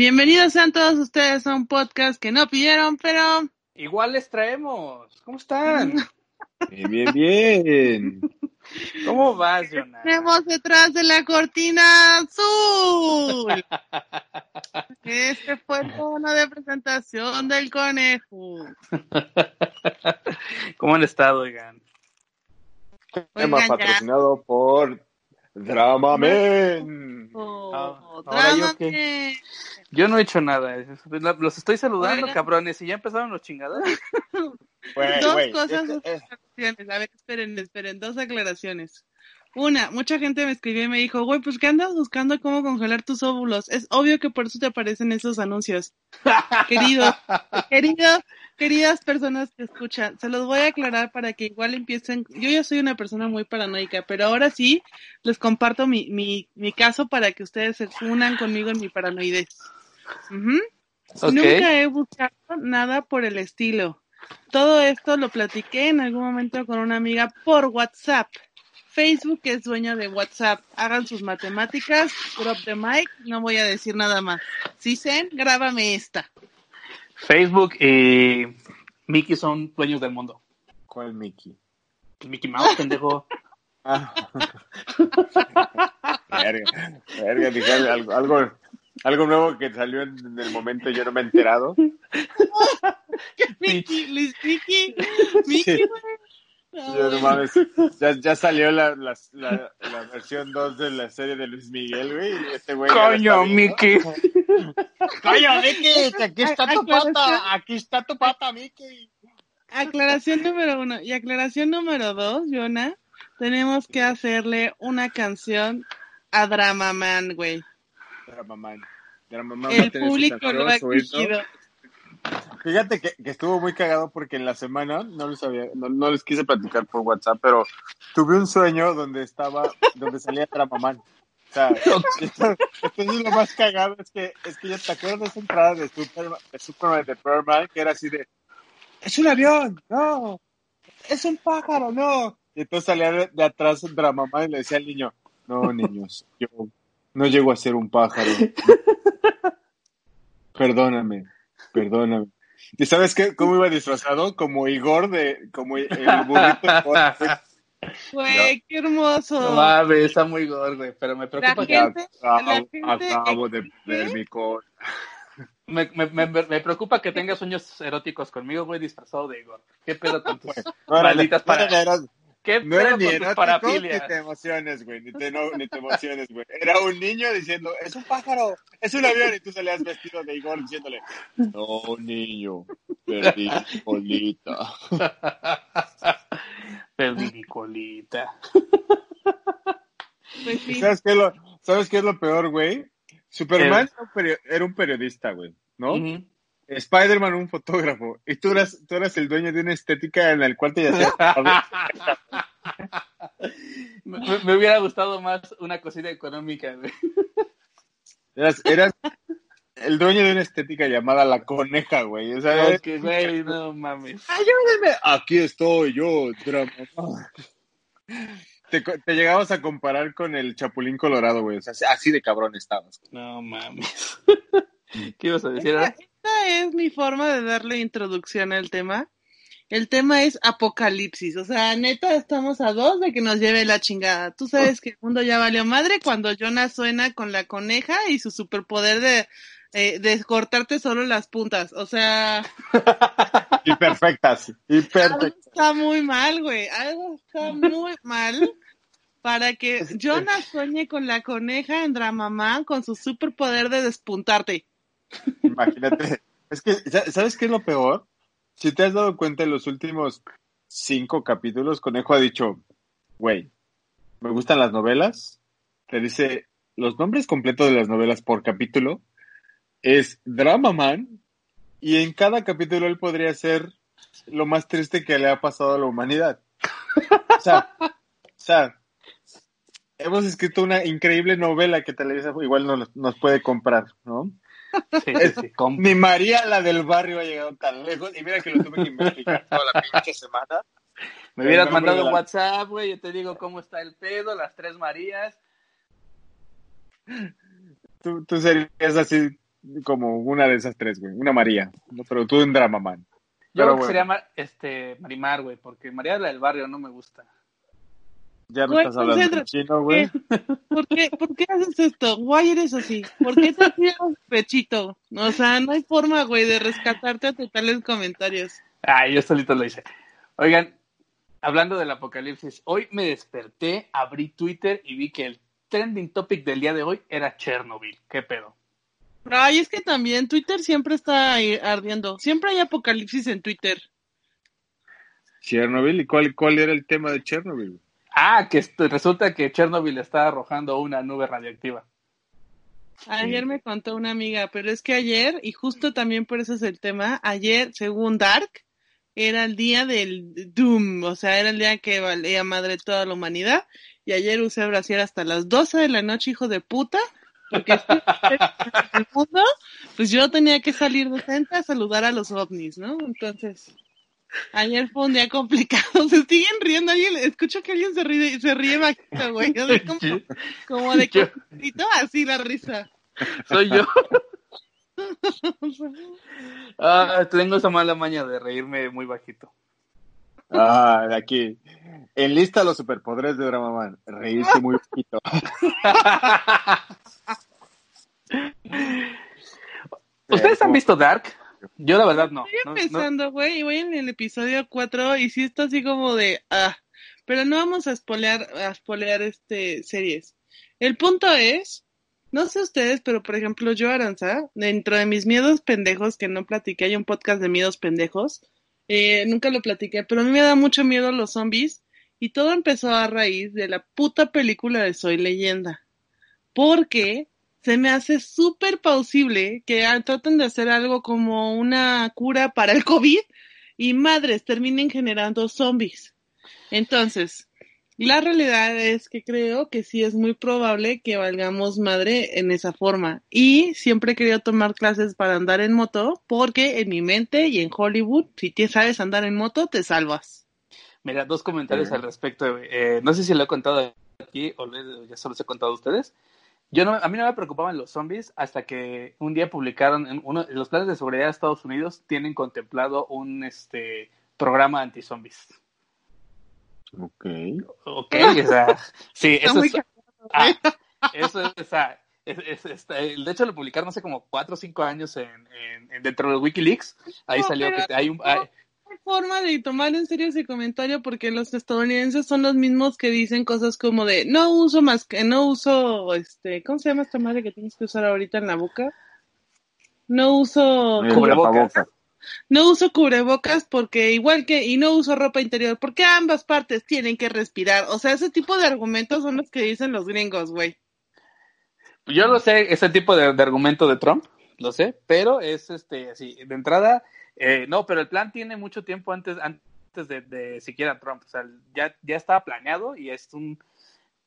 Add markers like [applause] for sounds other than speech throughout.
Bienvenidos sean todos ustedes a un podcast que no pidieron, pero igual les traemos. ¿Cómo están? [laughs] Bien, bien, bien. ¿Cómo vas, Jonah? Tenemos detrás de la cortina azul. [laughs] Este fue el tono de presentación del conejo. ¿Cómo han estado, oigan? Tema patrocinado por Dramamen. Oh, Ah, ahora yo Drama. Yo no he hecho nada. Los estoy saludando, Oigan. cabrones, y ya empezaron los chingados. [laughs] Dos cosas, dos. A ver, esperen, esperen, dos aclaraciones. Una, mucha gente me escribió y me dijo, güey, pues ¿qué andas buscando cómo congelar tus óvulos? Es obvio que por eso te aparecen esos anuncios. [laughs] Queridos, queridos, queridas personas que escuchan, se los voy a aclarar para que igual empiecen. Yo ya soy una persona muy paranoica, pero ahora sí les comparto mi, mi, mi caso para que ustedes se unan conmigo en mi paranoidez. Nunca he buscado nada por el estilo. Todo esto lo platiqué en algún momento con una amiga por WhatsApp. Facebook es dueño de WhatsApp. Hagan sus matemáticas, drop the mic, no voy a decir nada más. Si Zen, grábame esta. Facebook y Mickey son dueños del mundo. ¿Cuál Mickey? Mickey Mouse, pendejo. [laughs] Ah. verga, verga, dije algo, algo, algo nuevo que salió en, en el momento y yo no me he enterado. [laughs] Mickey, Luis Mickey, Mickey, Sí. Yo, no mames, ya, ya salió la, la, la, [laughs] la versión 2 de la serie de Luis Miguel, güey. Este güey Coño. Mickey. Coño, Mickey, [laughs] que aquí está tu pata, aquí está tu pata, Mickey. Aclaración número uno. Y aclaración número dos, Jonah. Tenemos que hacerle una canción a Drama Man, güey. Dramaman. Dramaman va a El público lo ha exigido. Fíjate que, que estuvo muy cagado porque en la semana no les había, no, no les quise platicar por WhatsApp, pero tuve un sueño donde estaba, donde salía Dramaman. O sea, [laughs] [laughs] esto- entonces lo más cagado es que, es que ya te acuerdas de esa entrada de Superman, de Superman de Superman, que era así de, es un avión, no, es un pájaro, no. Y entonces salía de, de atrás Dramaman y le decía al niño, no, niños, yo no llego a ser un pájaro. [laughs] Perdóname, perdóname. ¿Y sabes qué? ¿Cómo iba disfrazado? Como Igor de, como el burrito [laughs] güey. Qué hermoso. No mames, está muy gordo, güey, pero me preocupa que Acabo, de ver mi cor. [laughs] me, me, me, me preocupa que tengas sueños eróticos conmigo, güey, disfrazado de Igor. ¿Qué pedo con tus malditas para... ¿Qué no era ni erótico ni te emociones, güey. Ni te, no, ni te emociones, güey. Era un niño diciendo, es un pájaro, es un avión. Y tú salías vestido de Igor diciéndole, no, niño, perdí mi colita. [laughs] Perdí mi colita. [laughs] Pues sí. ¿Y ¿Sabes qué, es lo, ¿Sabes qué es lo peor, güey? Superman era un perio- era un periodista, güey, ¿no? Ujú. Spider-Man un fotógrafo. Y tú eras, tú eras el dueño de una estética en la cual te hacías... [laughs] me, hubiera gustado más una cosita económica, güey. Eras, eras el dueño de una estética llamada La Coneja, güey. O sea, güey, no mames. Aquí estoy yo, drama. Te, llegabas a comparar con el Chapulín Colorado, güey. O sea, así de cabrón estabas. No mames. [laughs] ¿Qué ibas a decir? Esta, ahora? Esta es mi forma de darle introducción al tema. El tema es apocalipsis. O sea, neta, estamos a dos de que nos lleve la chingada. Tú sabes que el mundo ya valió madre cuando Jonas suena con la coneja y su superpoder de, eh, de cortarte solo las puntas. O sea, [laughs] Y perfectas. Y algo está muy mal, güey. Algo está muy mal para que Jonas sueñe con la coneja en Dramamán con su superpoder de despuntarte. Imagínate. [laughs] Es que, sa- ¿sabes qué es lo peor? Si te has dado cuenta en los últimos cinco capítulos, Conejo ha dicho, güey, me gustan las novelas. Te dice los nombres completos de las novelas por capítulo. Es Drama Man. Y en cada capítulo él podría ser lo más triste que le ha pasado a la humanidad. [laughs] O sea, o sea, hemos escrito una increíble novela que Televisa igual nos, nos puede comprar, ¿no? Sí, Ni María, la del barrio, ha llegado tan lejos. Y mira que lo tuve que investigar toda la pinche semana. Me hubieras El mandado la- WhatsApp, güey, yo te digo cómo está el pedo, las tres Marías. Tú, tú serías así como una de esas tres, güey. Una María. Pero tú un Dramaman. Yo Pero creo que bueno. sería Ma- este, Marimar, güey, porque María la del barrio no me gusta. Ya me Güey, estás hablando en chino, güey. ¿Por qué, [laughs] ¿Por qué haces esto? Guay, eres así. ¿Por qué te tiras pechito? O sea, no hay forma, güey, de rescatarte ante tales comentarios. Ay, yo solito lo hice. Oigan, hablando del apocalipsis, hoy me desperté, abrí Twitter y vi que el trending topic del día de hoy era Chernobyl. ¿Qué pedo? Ay, es que también Twitter siempre está ardiendo. Siempre hay apocalipsis en Twitter. Chernobyl. ¿Y cuál, cuál era el tema de Chernobyl? Ah, que esto- resulta que Chernobyl está arrojando una nube radioactiva. Ayer me contó una amiga, pero es que ayer, y justo también por eso es el tema, ayer, según Dark, era el día del Doom, o sea, era el día que valía madre toda la humanidad, y ayer usé brasier hasta las 12 de la noche, hijo de puta, porque estoy en el mundo, pues yo tenía que salir decente a saludar a los ovnis, ¿no? Entonces, ayer fue un día complicado, [laughs] se siguen riendo, alguien, escucho que alguien se ríe, se ríe bajito, güey, o sea, como, como de [laughs] que, así la risa. Soy yo. [laughs] Ah, tengo esa mala maña de reírme muy bajito. Ah, de aquí. Enlista los superpoderes de Dramaman. Reírse muy poquito. ¿Ustedes han visto Dark? Yo la verdad no. Estoy No, empezando, güey, y voy en el episodio 4 y sí está así como de, ah, pero no vamos a spoilear, a spoilear este series. El punto es, no sé ustedes, pero por ejemplo yo, Aranza, dentro de mis miedos pendejos, que no platiqué, hay un podcast de miedos pendejos, eh, nunca lo platiqué, pero a mí me da mucho miedo los zombies y todo empezó a raíz de la puta película de Soy Leyenda. Porque se me hace súper plausible que traten de hacer algo como una cura para el COVID y madres terminen generando zombies. Entonces, la realidad es que creo que sí es muy probable que valgamos madre en esa forma. Y siempre he querido tomar clases para andar en moto porque en mi mente y en Hollywood, si te sabes andar en moto, te salvas. Mira, dos comentarios al respecto. Eh, no sé si lo he contado aquí o ya solo los he contado a ustedes. Yo no, a mí no me preocupaban los zombies hasta que un día publicaron en uno los planes de seguridad de Estados Unidos tienen contemplado un este programa anti-zombies. Ok. Ok, o sea, sí, eso es, ah, eso es, o sea, es- es- está- de hecho lo publicaron hace como cuatro o cinco años en, en- en- dentro de Wikileaks. Ahí No, salió que hay un, hay forma de tomar en serio ese comentario porque los estadounidenses son los mismos que dicen cosas como de no uso más que no uso este ¿cómo se llama esta madre que tienes que usar ahorita en la boca? No uso El Cubrebocas. no uso cubrebocas porque igual que y no uso ropa interior porque ambas partes tienen que respirar, o sea, ese tipo de argumentos son los que dicen los gringos, güey. Yo lo sé, ese tipo de, de argumento de Trump, lo sé, pero es este, así, de entrada, eh, no, pero el plan tiene mucho tiempo antes, antes de, de siquiera Trump, o sea, ya, ya estaba planeado y es un,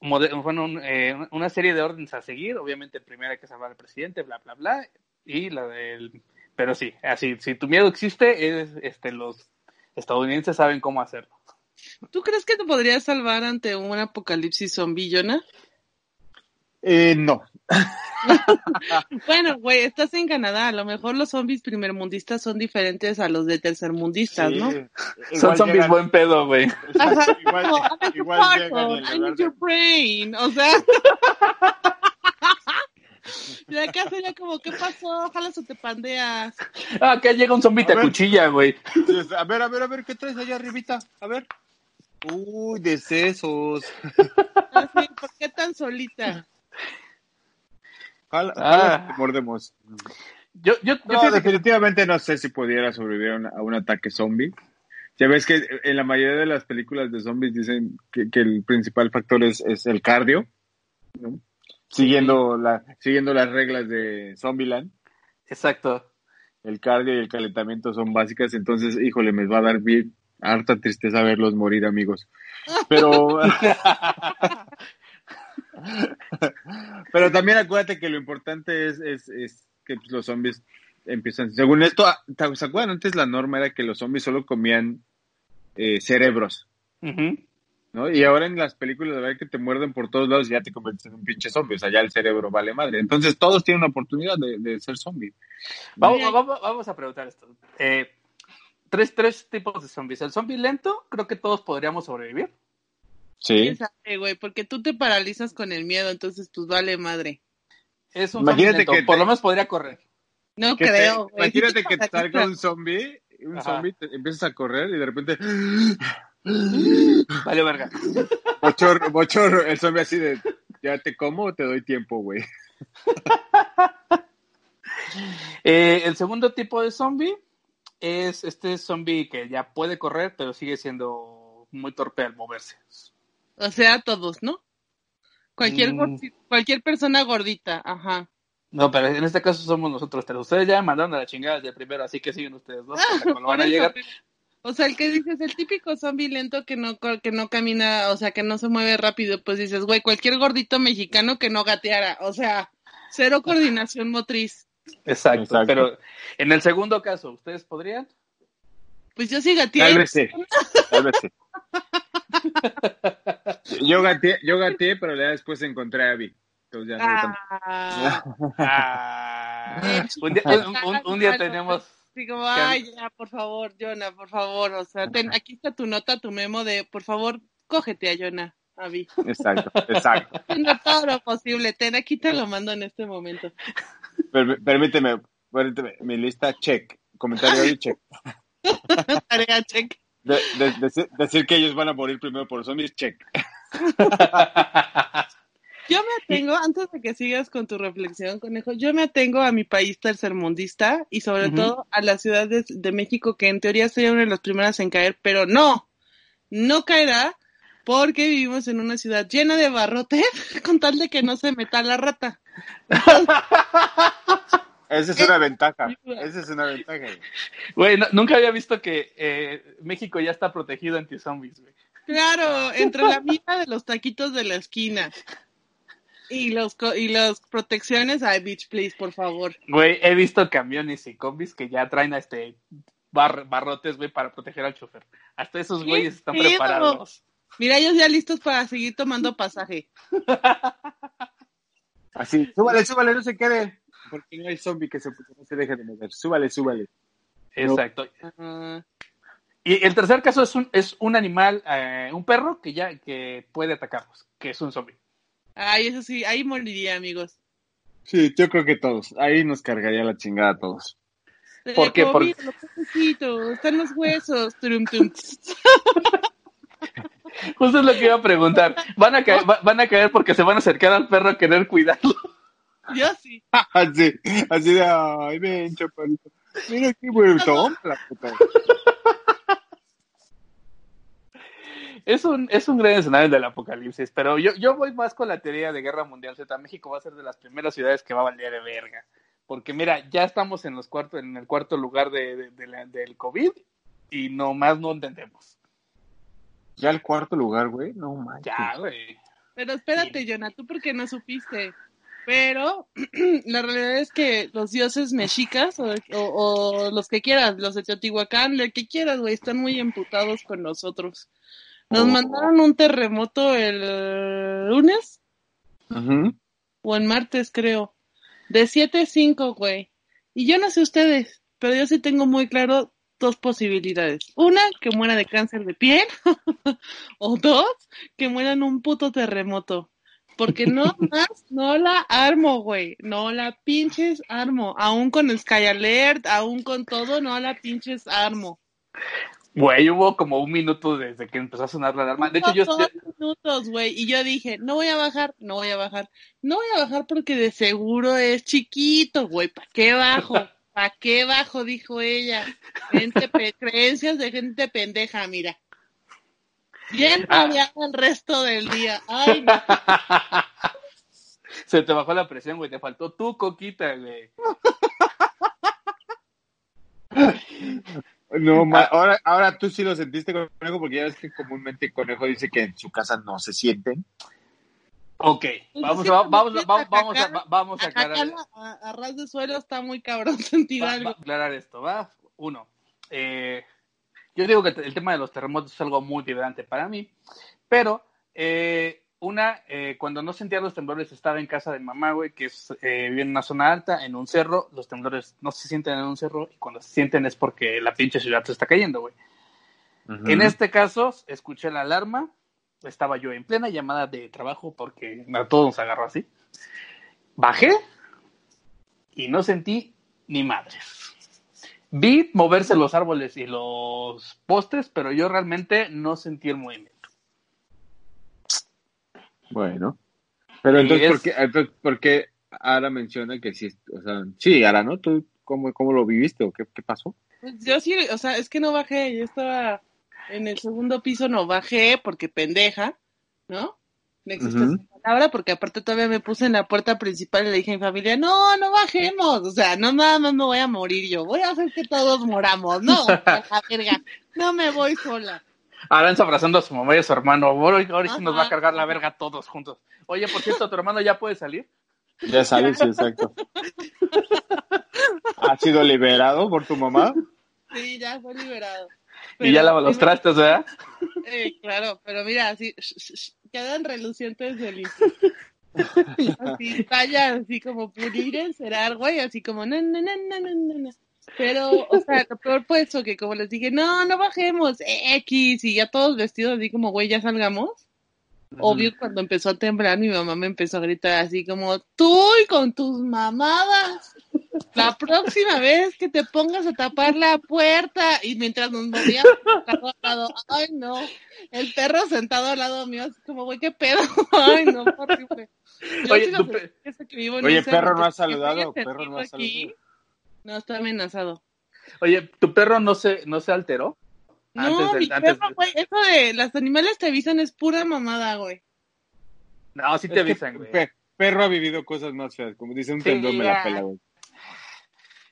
bueno, un, eh, una serie de órdenes a seguir, obviamente primero hay que salvar al presidente, bla, bla, bla, y la del, pero sí, así, si tu miedo existe, es, este, los estadounidenses saben cómo hacerlo. ¿Tú crees que te podrías salvar ante un apocalipsis zombie, Jonah? Eh, no. [laughs] Bueno, güey, estás en Canadá. A lo mejor los zombies primermundistas son diferentes a los de tercermundistas, Sí. ¿no? Igual Son zombies llegan- buen pedo, güey. Igual, No, igual llegan I need de- your brain. O sea. Y acá sería como, ¿qué pasó? Ojalá se te pandeas. Ah, acá llega un zombie te cuchilla, güey. A ver, a ver, a ver, ¿qué traes allá arribita? A ver. Uy, decesos. Así, ¿Por qué tan solita? Jala, Ah. te mordemos. Yo, yo, que- definitivamente no sé si pudiera sobrevivir a un, a un ataque zombie. Ya ves que en la mayoría de las películas de zombies dicen que, que el principal factor es, es el cardio, ¿no? Siguiendo, la, siguiendo las reglas de Zombieland. Exacto. El cardio y el calentamiento son básicas, entonces, híjole, me va a dar bien harta tristeza verlos morir, amigos. Pero, [laughs] [laughs] [laughs] pero también acuérdate que lo importante es, es, es que pues, los zombies empiezan. Según esto, ah, ¿se acuerdan? Antes la norma era que los zombies solo comían eh, cerebros. ¿no? Y ahora en las películas de ver que te muerden por todos lados y ya te conviertes en un pinche zombie, o sea, ya el cerebro vale madre. Entonces todos tienen una oportunidad de, de ser zombie. Vamos, vamos, vamos a preguntar esto. Eh, tres, tres tipos de zombies. El zombie lento, creo que todos podríamos sobrevivir. Sí. ¿Quién sabe, güey? Porque tú te paralizas con el miedo, entonces pues vale madre. Es un Imagínate que por te- lo menos podría correr. No Que te- creo, güey. imagínate [laughs] que te salga un zombie, un Ajá. zombie, te- empiezas a correr y de repente Vale, verga. bochorno, bochorno, el zombie así de ya te como o te doy tiempo, güey. [laughs] Eh, el segundo tipo de zombie es este zombie que ya puede correr, pero sigue siendo muy torpe al moverse. O sea, todos, ¿no? Cualquier, Mm. gordi- cualquier persona gordita, ajá. No, pero en este caso somos nosotros tres. Ustedes ya mandaron a la chingada desde primero, así que siguen ustedes dos. [laughs] cuando van a llegar. O sea, el que dices, el típico zombie lento que no, que no camina, o sea, que no se mueve rápido, pues dices, güey, cualquier gordito mexicano que no gateara, o sea, cero [laughs] coordinación motriz. Exacto, Exacto. Pero en el segundo caso, ¿ustedes podrían? Pues yo sí gateé. Tal vez sí, [laughs] tal vez sí. Yo gateé, yo gateé, pero ya después encontré a Abby. Entonces ya no. Ah, Ah, [laughs] un, día, un- un- un día tenemos. como, ay, ya, por favor, Jonah, por favor, o sea, ten, aquí está tu nota, tu memo de, por favor, cógete a Jonah, Avi. Exacto, [laughs] exacto. Haciendo todo lo posible, ten, aquí te lo mando en este momento. Per- permíteme, permíteme, mi lista, check. Comentario y check. [laughs] Tarea check. De- de- decir, decir que ellos van a morir primero por zombies, check. [laughs] Yo me atengo, antes de que sigas con tu reflexión, conejo, yo me atengo a mi país tercermundista y sobre todo a la Ciudad de, de México, que en teoría sería una de las primeras en caer, pero no, no caerá porque vivimos en una ciudad llena de barrotes [laughs] con tal de que no se meta la rata. [laughs] Esa es una ventaja. Esa es una ventaja. güey. No- nunca había visto que eh, México ya está protegido anti-zombies, güey. Claro, entre la mina de los taquitos de la esquina y los co- y las protecciones, ay, beach, please, por favor. Güey, he visto camiones y combis que ya traen a este bar- barrotes, güey, para proteger al chofer. Hasta esos ¿Qué güeyes están preparados. Mira, ellos ya listos para seguir tomando pasaje. Así, súbale, súbale, no se quede. Porque no hay zombie que se, no se deje de mover. Súbale, súbale. Exacto. Y el tercer caso es un, es un animal, eh, un perro que ya que puede atacarlos, que es un zombie. Ay, eso sí, ahí moriría, amigos. Sí, yo creo que todos. Ahí nos cargaría la chingada a todos. ¿Por qué? Por- pececitos, están los huesos. [laughs] Turum, tum. Justo es lo que iba a preguntar. Van a caer, va- van a caer porque se van a acercar al perro a querer cuidarlo. Yo sí. [laughs] Así, así de, ay, ven, chaparrito. Mira qué bonito. La puta. Es un, es un gran escenario del apocalipsis, pero yo, yo voy más con la teoría de guerra mundial Z. México va a ser de las primeras ciudades que va a valer de verga. Porque mira, ya estamos en los cuartos, en el cuarto lugar de, de- de la- del COVID y nomás no entendemos. Ya el cuarto lugar, güey. No manches. Ya, güey. Pero espérate, Jonah, tú porque no supiste. Pero [clears throat] la realidad es que los dioses mexicas o, o- o los que quieras, los de Teotihuacán, lo que quieras, güey, están muy emputados con nosotros. Nos Oh. mandaron un terremoto el lunes o el martes, creo, de 7.5, güey. Y yo no sé ustedes, pero yo sí tengo muy claro dos posibilidades. Una, que muera de cáncer de piel. [laughs] o dos, que muera en un puto terremoto. Porque no [laughs] más, no la armo, güey. No la pinches armo. Aún con Sky Alert, aún con todo, no la pinches armo. Güey, hubo como un minuto desde que empezó a sonar la alarma. De hecho, yo, Dos minutos, güey. Y yo dije, no voy a bajar, no voy a bajar. No voy a bajar porque de seguro es chiquito, güey. ¿Para qué bajo? ¿Para qué bajo? Dijo ella. Gente creencias de gente pendeja, mira. Bien Ah. mareada el resto del día. Ay, no. [laughs] se te bajó la presión, güey. Te faltó tu coquita, güey. [laughs] No, ma- ahora, ahora tú sí lo sentiste, conejo, porque ya ves que comúnmente conejo dice que en su casa no se sienten. Ok, Pues vamos, vamos, vamos, vamos, a, vamos a Acá aclarar. a, a ras de suelo está muy cabrón [laughs] sentir Va- va algo. a aclarar esto, ¿va? Uno, eh, Yo digo que el tema de los terremotos es algo muy vibrante para mí, pero eh, una, eh, cuando no sentía los temblores estaba en casa de mamá, güey, que es, eh, vive en una zona alta, en un cerro, los temblores no se sienten en un cerro y cuando se sienten es porque la pinche ciudad se está cayendo, güey. En este caso, escuché la alarma, estaba yo en plena llamada de trabajo porque a todos nos agarró así. Bajé y no sentí ni madres. Vi moverse los árboles y los postes, pero yo realmente no sentí el movimiento. Bueno. Pero entonces, ¿por, qué, entonces ¿por qué Ara menciona que sí? O sea, sí, Ara, ¿no? ¿Tú cómo, cómo lo viviste o qué, qué pasó? Pues yo sí, o sea, es que no bajé, yo estaba en el segundo piso, no bajé porque pendeja, ¿no? No existe esa palabra porque aparte todavía me puse en la puerta principal y le dije a mi familia, no, no bajemos, o sea, no nada más me voy a morir yo, voy a hacer que todos moramos, no, [laughs] la verga, no me voy sola. Aranza abrazando a su mamá y a su hermano, ahora, sí nos va a cargar la verga todos juntos. Oye, por cierto, ¿tu hermano ya puede salir? Ya sale, sí, exacto. [laughs] ¿Ha sido liberado por tu mamá? Sí, ya fue liberado. y ya lava los trastes, ¿verdad? Eh, claro, pero mira, así quedan relucientes de así, vaya, así como pulir el cerar, güey, así como, no, no, no, no, no, no. Pero, o sea, lo peor fue que como les dije, no, no bajemos, X, y ya todos vestidos así como, güey, ya salgamos. Obvio, cuando empezó a temblar, mi mamá me empezó a gritar así como, tú y con tus mamadas, la próxima vez que te pongas a tapar la puerta, y mientras nos movíamos, al lado, ay no, el perro sentado al lado mío, así como, güey, qué pedo, [laughs] ay no, horrible. Oye, Oye perro no ha saludado, perro no ha saludado. No, está amenazado. Oye, ¿tu perro no se, no se alteró? No, mi perro, güey, eso de los animales te avisan es pura mamada, güey. No, sí te avisan, güey. perro ha vivido cosas más feas, como dice un sí, me la pela, güey.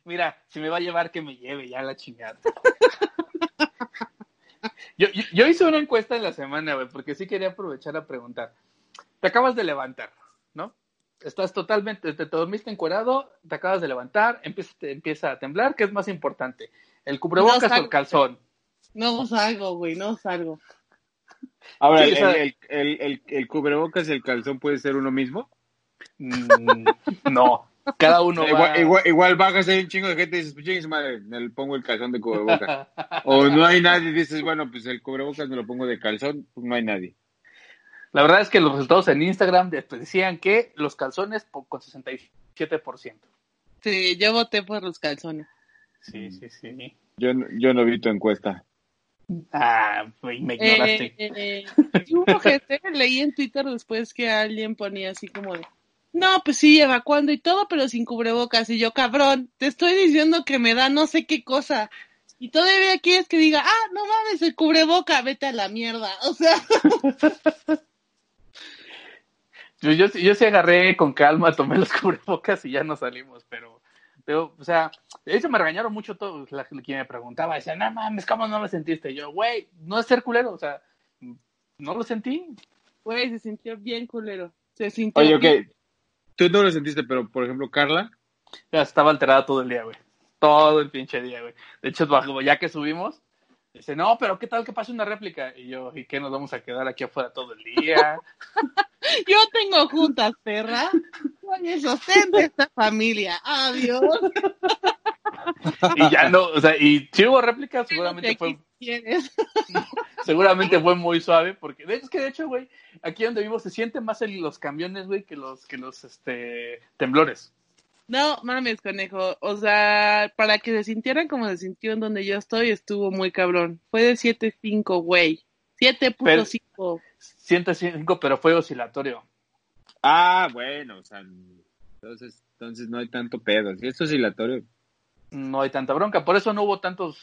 Mira, si me va a llevar, que me lleve ya la chingada. [laughs] yo, yo, yo, hice una encuesta en la semana, güey, porque sí quería aprovechar a preguntar. Te acabas de levantar, ¿no? estás totalmente, te, dormiste encuerado, te acabas de levantar, empieza, te empieza a temblar, ¿qué es más importante? ¿El cubrebocas o el calzón? No salgo, güey, no salgo. Ahora, el, el, el, cubrebocas y el calzón puede ser uno mismo? Mm, no, cada uno igual, igual, igual, bajas ahí un chingo de gente y dices, pues madre, me pongo el calzón de cubrebocas. [laughs] o no hay nadie y dices, bueno, pues el cubrebocas me lo pongo de calzón, pues no hay nadie. La verdad es que los resultados en Instagram decían que los calzones con 67%. Sí, yo voté por los calzones. Sí, sí, sí. Yo, yo no vi tu encuesta. Ah, me ignoraste. Eh, eh, hubo gente, leí en Twitter después que alguien ponía así como de, no, pues sí, evacuando y todo, pero sin cubrebocas. Y yo, cabrón, te estoy diciendo que me da no sé qué cosa. Y todavía quieres que diga, ah, no mames, el cubreboca, vete a la mierda. [laughs] O sea. Yo, yo, yo sí agarré con calma, tomé los cubrebocas y ya nos salimos, pero, pero, o sea, de hecho me regañaron mucho todos, la, quien me preguntaba, decía, no mames, ¿cómo no lo sentiste? yo, güey, no es ser culero, o sea, no lo sentí. Güey, se sintió bien culero, se sintió Oye, ok, tú no lo sentiste, pero, por ejemplo, Carla. Ya estaba alterada todo el día, güey, todo el pinche día, güey. De hecho, ya que subimos, Dice, no, pero ¿qué tal que pase una réplica? Y yo, ¿y qué nos vamos a quedar aquí afuera todo el día? [laughs] yo tengo juntas, perra. Soy el sostén de esta familia. Adiós. [laughs] y ya no, o sea, y si hubo réplica, seguramente fue. [laughs] seguramente fue muy suave, porque de hecho, es que de hecho, güey, aquí donde vivo se sienten más los camiones, güey, que los, que los este, temblores. No, mames, conejo. O sea, para que se sintieran como se sintió en donde yo estoy, estuvo muy cabrón. Fue de 7.5, güey. 7.5. 105, pero fue oscilatorio. Ah, bueno, o sea, entonces, entonces no hay tanto pedo. Si es oscilatorio. No hay tanta bronca, por eso no hubo tantos.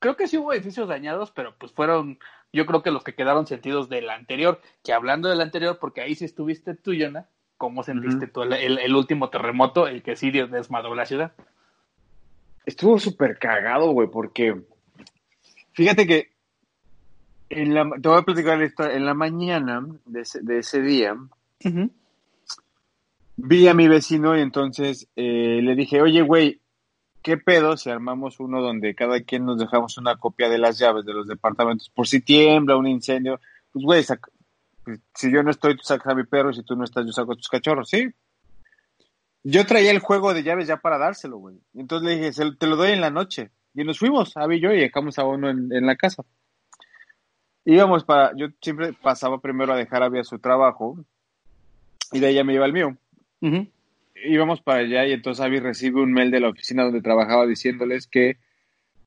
Creo que sí hubo edificios dañados, pero pues fueron, yo creo que los que quedaron sentidos del anterior. Que hablando del anterior, porque ahí sí estuviste tú, Yona, ¿Cómo sentiste tú el, último terremoto, el que sí desmadró la ciudad? Estuvo súper cagado, güey, porque fíjate que en la, te voy a platicar esto, en la mañana de ese, día vi a mi vecino y entonces eh, le dije, oye, güey, ¿qué pedo si armamos uno donde cada quien nos dejamos una copia de las llaves de los departamentos? Por si tiembla un incendio, pues güey, si yo no estoy, tú sacas a mi perro, y si tú no estás, yo saco a tus cachorros, ¿sí? Yo traía el juego de llaves ya para dárselo, güey. Entonces le dije, "Se- te lo doy en la noche. Y nos fuimos, Abby y yo, y dejamos a uno en, en la casa. Íbamos para, yo siempre pasaba primero a dejar a Abby a su trabajo, y de ahí ya me iba al mío Ujú. íbamos para allá y entonces Abby recibe un mail de la oficina donde trabajaba diciéndoles que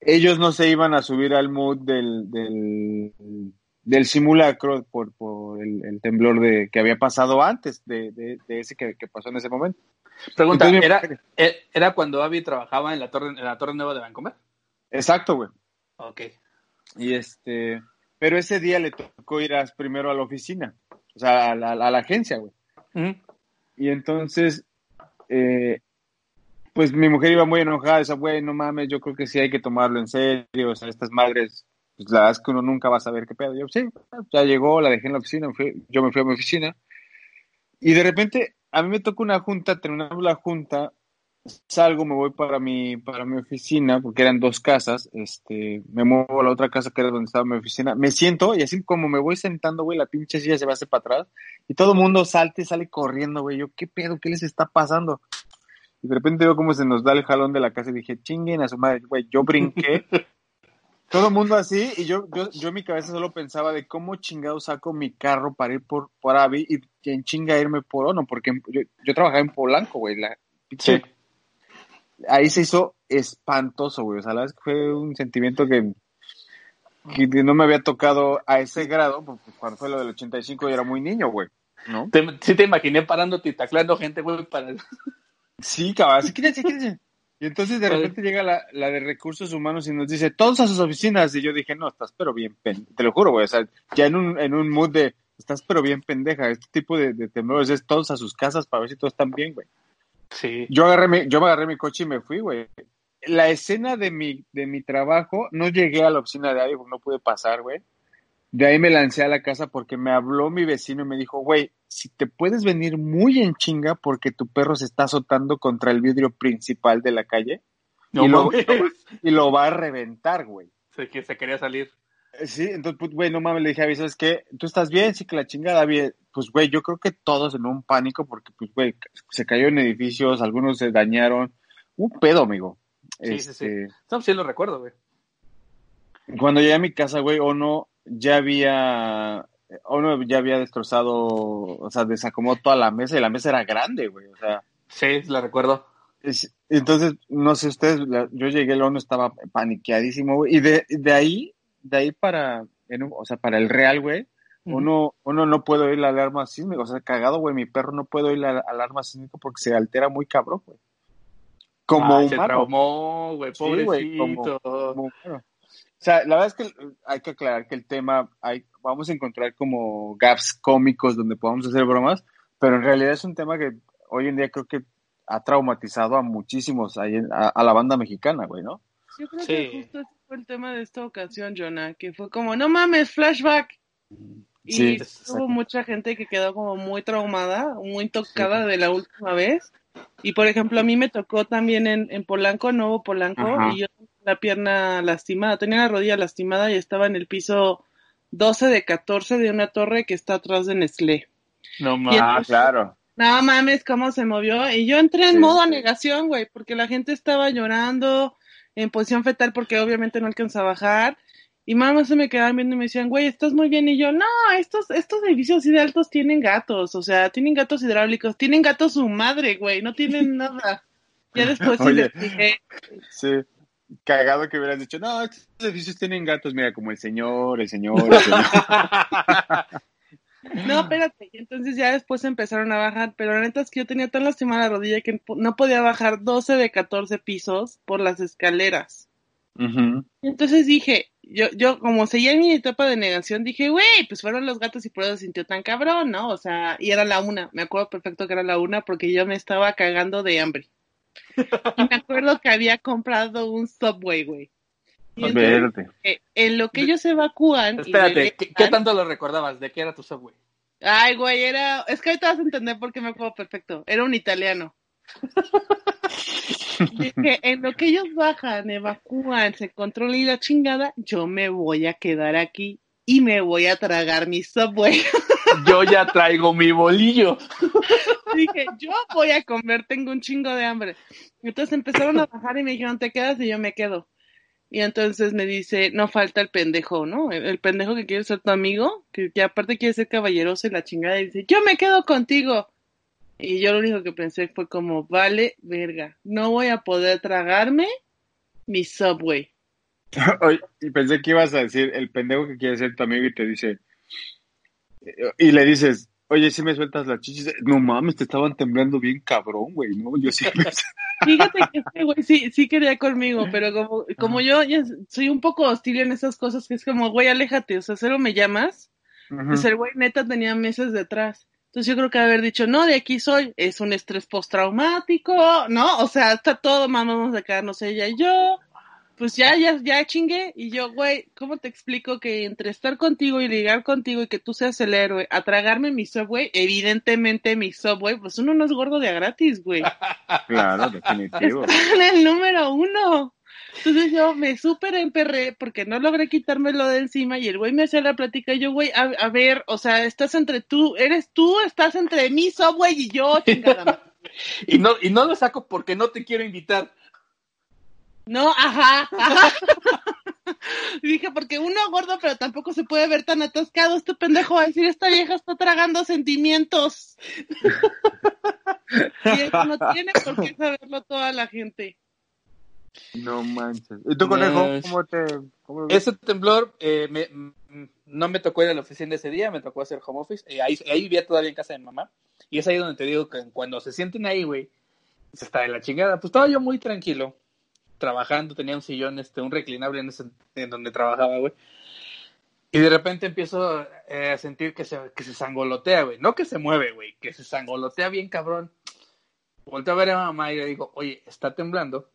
ellos no se iban a subir al mood del, del, del simulacro por, por el, el temblor de, que había pasado antes de, de, de ese que, que pasó en ese momento. Pregunta, Entonces, ¿era, eh, ¿era cuando Abby trabajaba en la torre, en la torre nueva de Vancouver? Exacto, güey. Ok. Y este, pero ese día le tocó ir a- primero a la oficina, o sea, a la, a la agencia, güey. Y entonces, eh, pues mi mujer iba muy enojada, esa güey, no mames, yo creo que sí hay que tomarlo en serio, o sea, estas madres, pues la verdad es que uno nunca va a saber qué pedo. Yo, sí, ya llegó, la dejé en la oficina, me fui- yo me fui a mi oficina, y de repente a mí me toca una junta, terminamos la junta, salgo, me voy para mi, para mi oficina, porque eran dos casas, este, me muevo a la otra casa que era donde estaba mi oficina, me siento, y así como me voy sentando, güey, la pinche silla se va a hacer para atrás, y todo el mundo salta y sale corriendo, güey. Yo, ¿qué pedo? ¿Qué les está pasando? Y de repente veo cómo se nos da el jalón de la casa y dije, chinguen a su madre, güey. Yo brinqué. [laughs] todo el mundo así y yo, yo, yo en mi cabeza solo pensaba de cómo chingado saco mi carro para ir por, por Abby y en chinga irme por Ono, porque yo, yo trabajaba en Polanco, güey. La, Sí. Ahí se hizo espantoso, güey. O sea, la es que fue un sentimiento que, que no me había tocado a ese grado, porque cuando fue lo del 85 yo era muy niño, güey. ¿No? Te- sí te imaginé parándote y taclando gente, güey, para... Sí, cabrón, sí, quídense, quídense. Y entonces de repente llega la, la de recursos humanos y nos dice, todos a sus oficinas. Y yo dije, no, estás pero bien pendeja. Te lo juro, güey. O sea, ya en un, en un mood de, estás pero bien pendeja. Este tipo de, de temblores es todos a sus casas para ver si todos están bien, güey. Sí. Yo agarré mi, yo me agarré mi coche y me fui, güey. La escena de mi, de mi trabajo, no llegué a la oficina de porque no pude pasar, güey. De ahí me lancé a la casa porque me habló mi vecino y me dijo, güey, si te puedes venir muy en chinga porque tu perro se está azotando contra el vidrio principal de la calle No y, lo, mames. y lo va a reventar, güey. Sé que se quería salir. Eh, Sí, entonces, pues, güey, no mames, le dije a ¿sabes qué? ¿Tú estás bien? Sí, que la chingada, Abby. Pues, güey, yo creo que todos en un pánico porque, pues, güey, se cayó en edificios, algunos se dañaron. Un pedo, amigo. Sí, sí, sí. Este, No, sí lo recuerdo, güey. Cuando llegué a mi casa, güey, Ono ya había, Ono ya había destrozado, o sea, desacomodó toda la mesa y la mesa era grande, güey, o sea, Sí, la recuerdo. es- entonces, no sé ustedes, la- yo llegué, el Ono estaba paniqueadísimo, güey, y de, de ahí, de ahí para, en o sea, para el real, güey, uno, uno no puede oír la alarma sísmica, o sea, cagado, güey, mi perro no puede oír la alarma sísmica porque se altera muy cabrón, güey. Como se humano. traumó, güey, Sí, güey, pobrecito. como- como humano. O sea, la verdad es que hay que aclarar que el tema, hay, vamos a encontrar como gaps cómicos donde podamos hacer bromas, pero en realidad es un tema que hoy en día creo que ha traumatizado a muchísimos, a, a la banda mexicana, güey, ¿no? Yo creo Sí. que justo ese fue el tema de esta ocasión, Jonah, que fue como, no mames, flashback. Y Sí, hubo mucha gente que quedó como muy traumada, muy tocada de la última vez. Y por ejemplo, a mí me tocó también en, en Polanco, Nuevo Polanco, Ajá. y yo la pierna lastimada, tenía la rodilla lastimada y estaba en el piso 12 de 14 de una torre que está atrás de Nestlé. No mames. Ah, claro. No mames, cómo se movió. Y yo entré en Sí, modo sí. negación, güey, porque la gente estaba llorando en posición fetal porque obviamente no alcanza a bajar. Y mamá se me quedaban viendo y me decían, güey, estás muy bien. Y yo, no, estos, estos edificios así de altos tienen gatos, o sea, tienen gatos hidráulicos, tienen gatos su madre, güey, no tienen nada. Ya después [laughs] Oye. investigué. Sí. Cagado que hubieras dicho, no, estos edificios tienen gatos, mira, como el señor, el señor, el señor. [laughs] No, espérate. Y entonces ya después empezaron a bajar, pero la neta es que yo tenía tan lastimada la rodilla que no podía bajar 12 de 14 pisos por las escaleras. Entonces dije, yo, yo como seguía en mi etapa de negación, dije, güey, pues fueron los gatos y por eso sintió tan cabrón, ¿no? O sea, y era la una, me acuerdo perfecto que era la una porque yo me estaba cagando de hambre. Y me acuerdo que había comprado un Subway, güey. Entonces, eh, en lo que ellos evacúan. y Espérate, ¿qué, regresan- qué tanto lo recordabas? ¿De qué era tu subway? Ay, güey, era. Es que ahorita vas a entender por qué me acuerdo perfecto. Era un italiano. [laughs] Dije, en lo que ellos bajan, evacúan, se controla y la chingada, yo me voy a quedar aquí y me voy a tragar mi subway. [laughs] Yo ya traigo mi bolillo. Dije, yo voy a comer, tengo un chingo de hambre. Entonces empezaron a bajar y me dijeron, ¿te quedas? Y yo me quedo. Y entonces me dice, no falta el pendejo, ¿no? El, el pendejo que quiere ser tu amigo, que, que aparte quiere ser caballeroso y la chingada, y dice, yo me quedo contigo. Y yo lo único que pensé fue como, vale, verga, no voy a poder tragarme mi subway. [laughs] Y pensé que ibas a decir el pendejo que quiere ser tu amigo y te dice, y le dices, oye, si me sueltas las chichis, no mames, te estaban temblando bien cabrón, güey, ¿no? Yo sí pensé, [laughs] Fíjate que este güey sí, sí quería conmigo, pero como, como yo ya soy un poco hostil en esas cosas, que es como, güey, aléjate, o sea, cero me llamas. Pues el güey neta tenía meses detrás. Entonces yo creo que haber dicho, no, de aquí soy, es un estrés postraumático, ¿no? O sea, está todo, mamá, vamos a quedarnos ella y yo. Pues ya, ya, ya chingué. Y yo, güey, ¿cómo te explico que entre estar contigo y ligar contigo y que tú seas el héroe, a tragarme mi subway, evidentemente mi subway, pues uno no es gordo de a gratis, güey. [laughs] claro, definitivo. [laughs] Está en el número uno. Entonces yo me súper emperré porque no logré quitármelo de encima y el güey me hacía la plática y yo, güey, a, a ver, o sea, estás entre tú, eres tú, estás entre mi subway y yo, chingada. [laughs] Y no, y no lo saco porque no te quiero invitar. No, ajá, [laughs] dije, porque uno gordo, pero tampoco se puede ver tan atascado. Este pendejo va a decir, esta vieja está tragando sentimientos. [laughs] y eso no tiene por qué saberlo toda la gente. No manches. ¿Y tú, conejo, No. cómo te...? Cómo Ese temblor eh, me- no me tocó ir a la oficina ese día, me tocó hacer home office. Eh, ahí, ahí vivía todavía en casa de mi mamá. Y es ahí donde te digo que cuando se sienten ahí, güey, se está de la chingada. Pues estaba yo muy tranquilo, trabajando, tenía un sillón, este, un reclinable en, ese, en donde trabajaba, güey. Y de repente empiezo eh, a sentir que se, que se sangolotea, güey. No que se mueve, güey, que se sangolotea bien cabrón. Volteo a ver a mamá y le digo, oye, está temblando.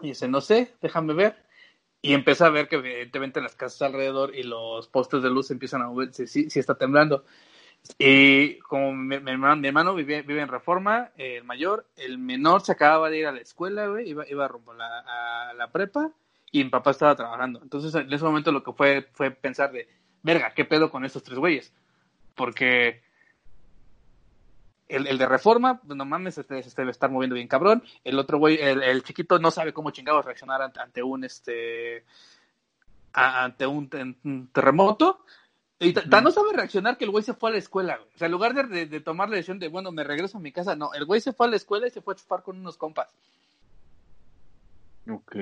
Y dice, no sé, déjame ver. Y empecé a ver que evidentemente las casas alrededor y los postes de luz empiezan a moverse, sí, sí está temblando. Y como mi, hermano, mi vive, en Reforma, el mayor, el menor se acababa de ir a la escuela, güey, iba, iba rumbo a la, prepa y mi papá estaba trabajando. Entonces en ese momento lo que fue fue pensar de, verga, ¿qué pedo con estos tres güeyes? Porque el, el de Reforma, pues, no mames, este, se debe estar moviendo bien cabrón. El otro güey, el, el chiquito no sabe cómo chingados reaccionar ante, un este ante un, te- un terremoto. Y no sabe reaccionar que el güey se fue a la escuela, güey. O sea, en lugar de, de- de tomar la decisión de, bueno, me regreso a mi casa, no, el güey se fue a la escuela y se fue a chupar con unos compas. Ok.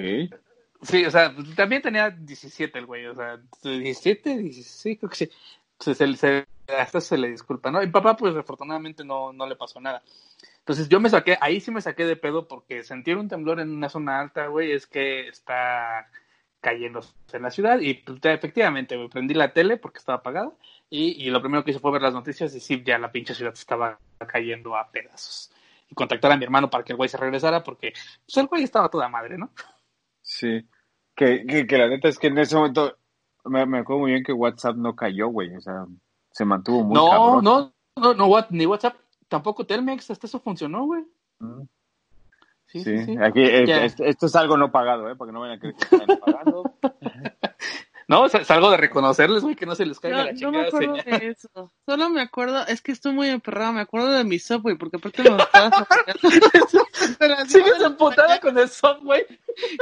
Sí, o sea, pues, también tenía 17 el güey, o sea, 17, 16, creo que sí. Entonces, se, se- hasta se le disculpa, ¿no? Y papá, pues, afortunadamente no, no le pasó nada. Entonces, yo me saqué, ahí sí me saqué de pedo porque sentir un temblor en una zona alta, güey, es que está cayendo en la ciudad y pues, efectivamente, güey, prendí la tele porque estaba apagada y, y lo primero que hice fue ver las noticias y sí, ya la pinche ciudad estaba cayendo a pedazos. Y contactar a mi hermano para que el güey se regresara porque, pues, el güey estaba toda madre, ¿no? Sí. Que, que, que la neta es que en ese momento me, me acuerdo muy bien que WhatsApp no cayó, güey. O sea, se mantuvo muy No, cabrón. no, no, no, ni WhatsApp, tampoco Telmex, hasta eso funcionó, güey. Mm. Sí, Sí, sí, sí. aquí eh, esto, es algo no pagado, ¿eh? Porque no vayan a creer que están [laughs] pagando. No, es, algo de reconocerles, güey, que no se les caiga No, la no me chingada acuerdo señal. de eso. Solo me acuerdo, es que estoy muy emperrada, me acuerdo de mi subway, porque aparte me gustaba. [laughs] Sigues emputada con el subway.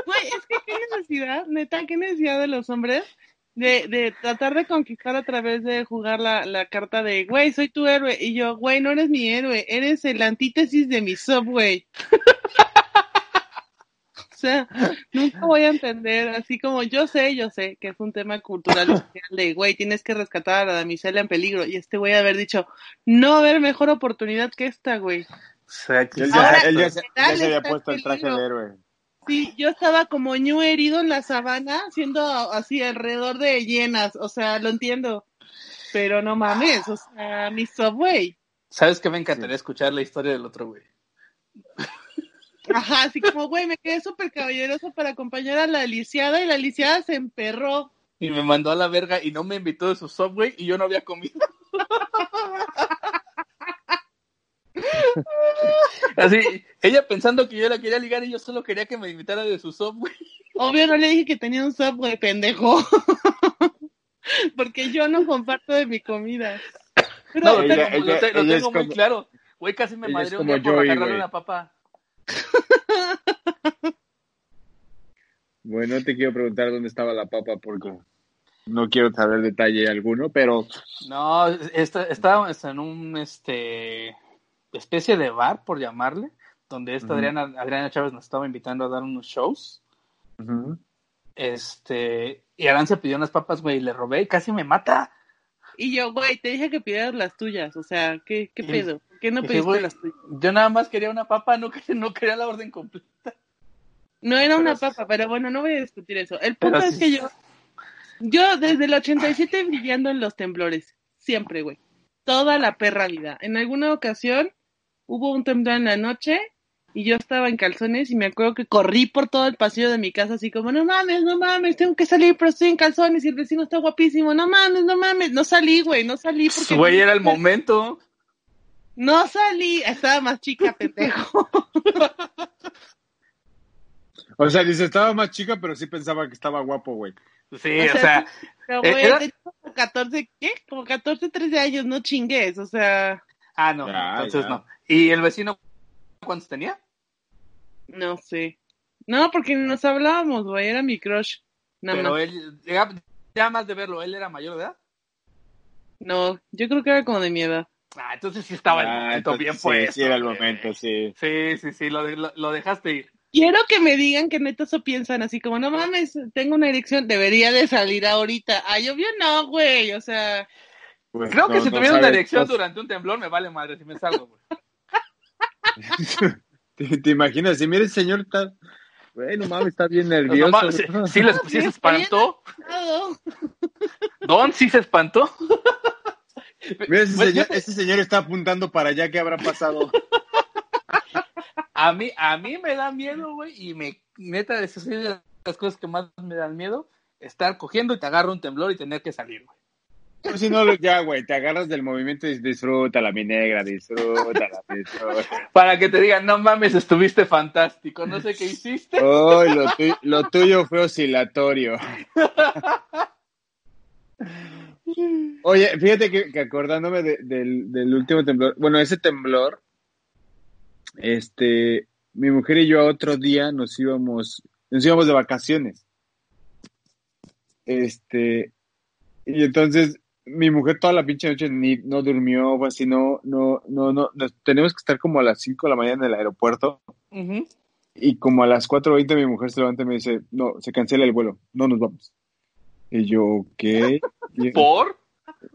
Güey, es que qué necesidad, neta, qué necesidad de los hombres de, de tratar de conquistar a través de jugar la, la carta de, güey, soy tu héroe. Y yo, güey, no eres mi héroe, eres el antítesis de mi subway. O [laughs] sea, nunca voy a entender, así como yo sé, yo sé que es un tema cultural [laughs] de, güey, tienes que rescatar a la damisela en peligro. Y este güey haber dicho, no va a haber mejor oportunidad que esta, güey. O sea, que- Él Ahora, ya, él ya se, ya dale, se había puesto el traje de héroe. Sí, yo estaba como ñu herido en la sabana, siendo así alrededor de llenas, o sea, lo entiendo. Pero no mames, o sea, mi subway. ¿Sabes qué me encantaría escuchar la historia del otro, güey? Ajá, así como, güey, me quedé súper caballeroso para acompañar a la lisiada y la lisiada se emperró. Y me mandó a la verga y no me invitó de su subway y yo no había comido. [laughs] Así, ella pensando que yo la quería ligar y yo solo quería que me invitara de su subway. Obvio no le dije que tenía un subway, pendejo. [laughs] Porque yo no comparto de mi comida. Pero, No, lo tengo, ella- lo muy como- claro. Güey, casi me madreó un día por agarrarle una papa. [laughs] Bueno, no te quiero preguntar dónde estaba la papa porque no quiero saber detalle alguno, pero No, esta- estábamos en un este especie de bar, por llamarle, donde esta. Adriana, Adriana Chávez nos estaba invitando a dar unos shows. Este, y Aran se pidió unas papas, güey, y le robé y casi me mata. Y yo, güey, te dije que pidieras las tuyas. O sea, ¿qué, qué Y- pedo? ¿Por qué no pediste las yo nada más quería una papa, no quería, no quería la orden completa. No era una papa, pero bueno, no voy a discutir eso. El Pero punto es sí. que yo, yo desde el 87 brillando en los temblores. Siempre, güey. Toda la perra vida. En alguna ocasión hubo un temblor en la noche y yo estaba en calzones y me acuerdo que corrí por todo el pasillo de mi casa así como, no mames, no mames, tengo que salir, pero estoy en calzones y el vecino está guapísimo, no mames, no mames. No salí, güey, no salí porque... Güey, era el momento. No salí, estaba más chica, pendejo. [laughs] O sea, dice, estaba más chica, pero sí pensaba que estaba guapo, güey. Sí, O o sea, sea, Pero, Eh, güey, era- tenía como 14, ¿qué? Como 14, 13 años, no chingues, o sea, ah, no, Ya, entonces ya. no. ¿Y el vecino cuántos tenía? no sé. No, porque nos hablábamos, güey, era mi crush. Nada Pero más. él, ya, ya más de verlo, ¿él era mayor de edad? No, yo creo que era como de mi edad. Ah, entonces sí estaba el Ah, momento entonces bien sí, puesto. Sí, era el momento, sí. Sí, sí, sí, lo, de- lo, lo dejaste ir. Quiero que me digan que neta eso piensan, así como, no mames, tengo una erección, debería de salir ahorita. Ay, obvio no, güey, o sea, Pues, Creo que si no tuviera una erección pues, durante un temblor, me vale madre si me salgo, güey. [laughs] ¿Te, te imaginas? Si mira el señor está... Güey, no mames, está bien nervioso. no, sí, sí les- sí se espantó. Don sí se espantó. [laughs] Mira, ese Güey, señor, fíjate, ese señor está apuntando para allá, ¿qué habrá pasado? [laughs] A mí, a mí me da miedo, güey, y me, neta, eso es de las cosas que más me dan miedo, estar cogiendo y te agarra un temblor y tener que salir, güey. Pues si no, ya, güey, te agarras del movimiento y disfrútala, mi negra, disfrútala, disfrútala. [laughs] Para que te digan, no mames, estuviste fantástico, no sé qué hiciste. Ay, lo, tu- lo tuyo fue oscilatorio. [laughs] Oye, fíjate que, que acordándome de- del, del último temblor, bueno, ese temblor, este, mi mujer y yo otro día nos íbamos, nos íbamos de vacaciones. Este, y entonces mi mujer toda la pinche noche ni, no durmió, o así, no, no, no, no, nos- tenemos que estar como a las 5 de la mañana en el aeropuerto. Y como a las 4.20 mi mujer se levanta y me dice, no, se cancela el vuelo, no nos vamos. Y yo, ok. ¿Por?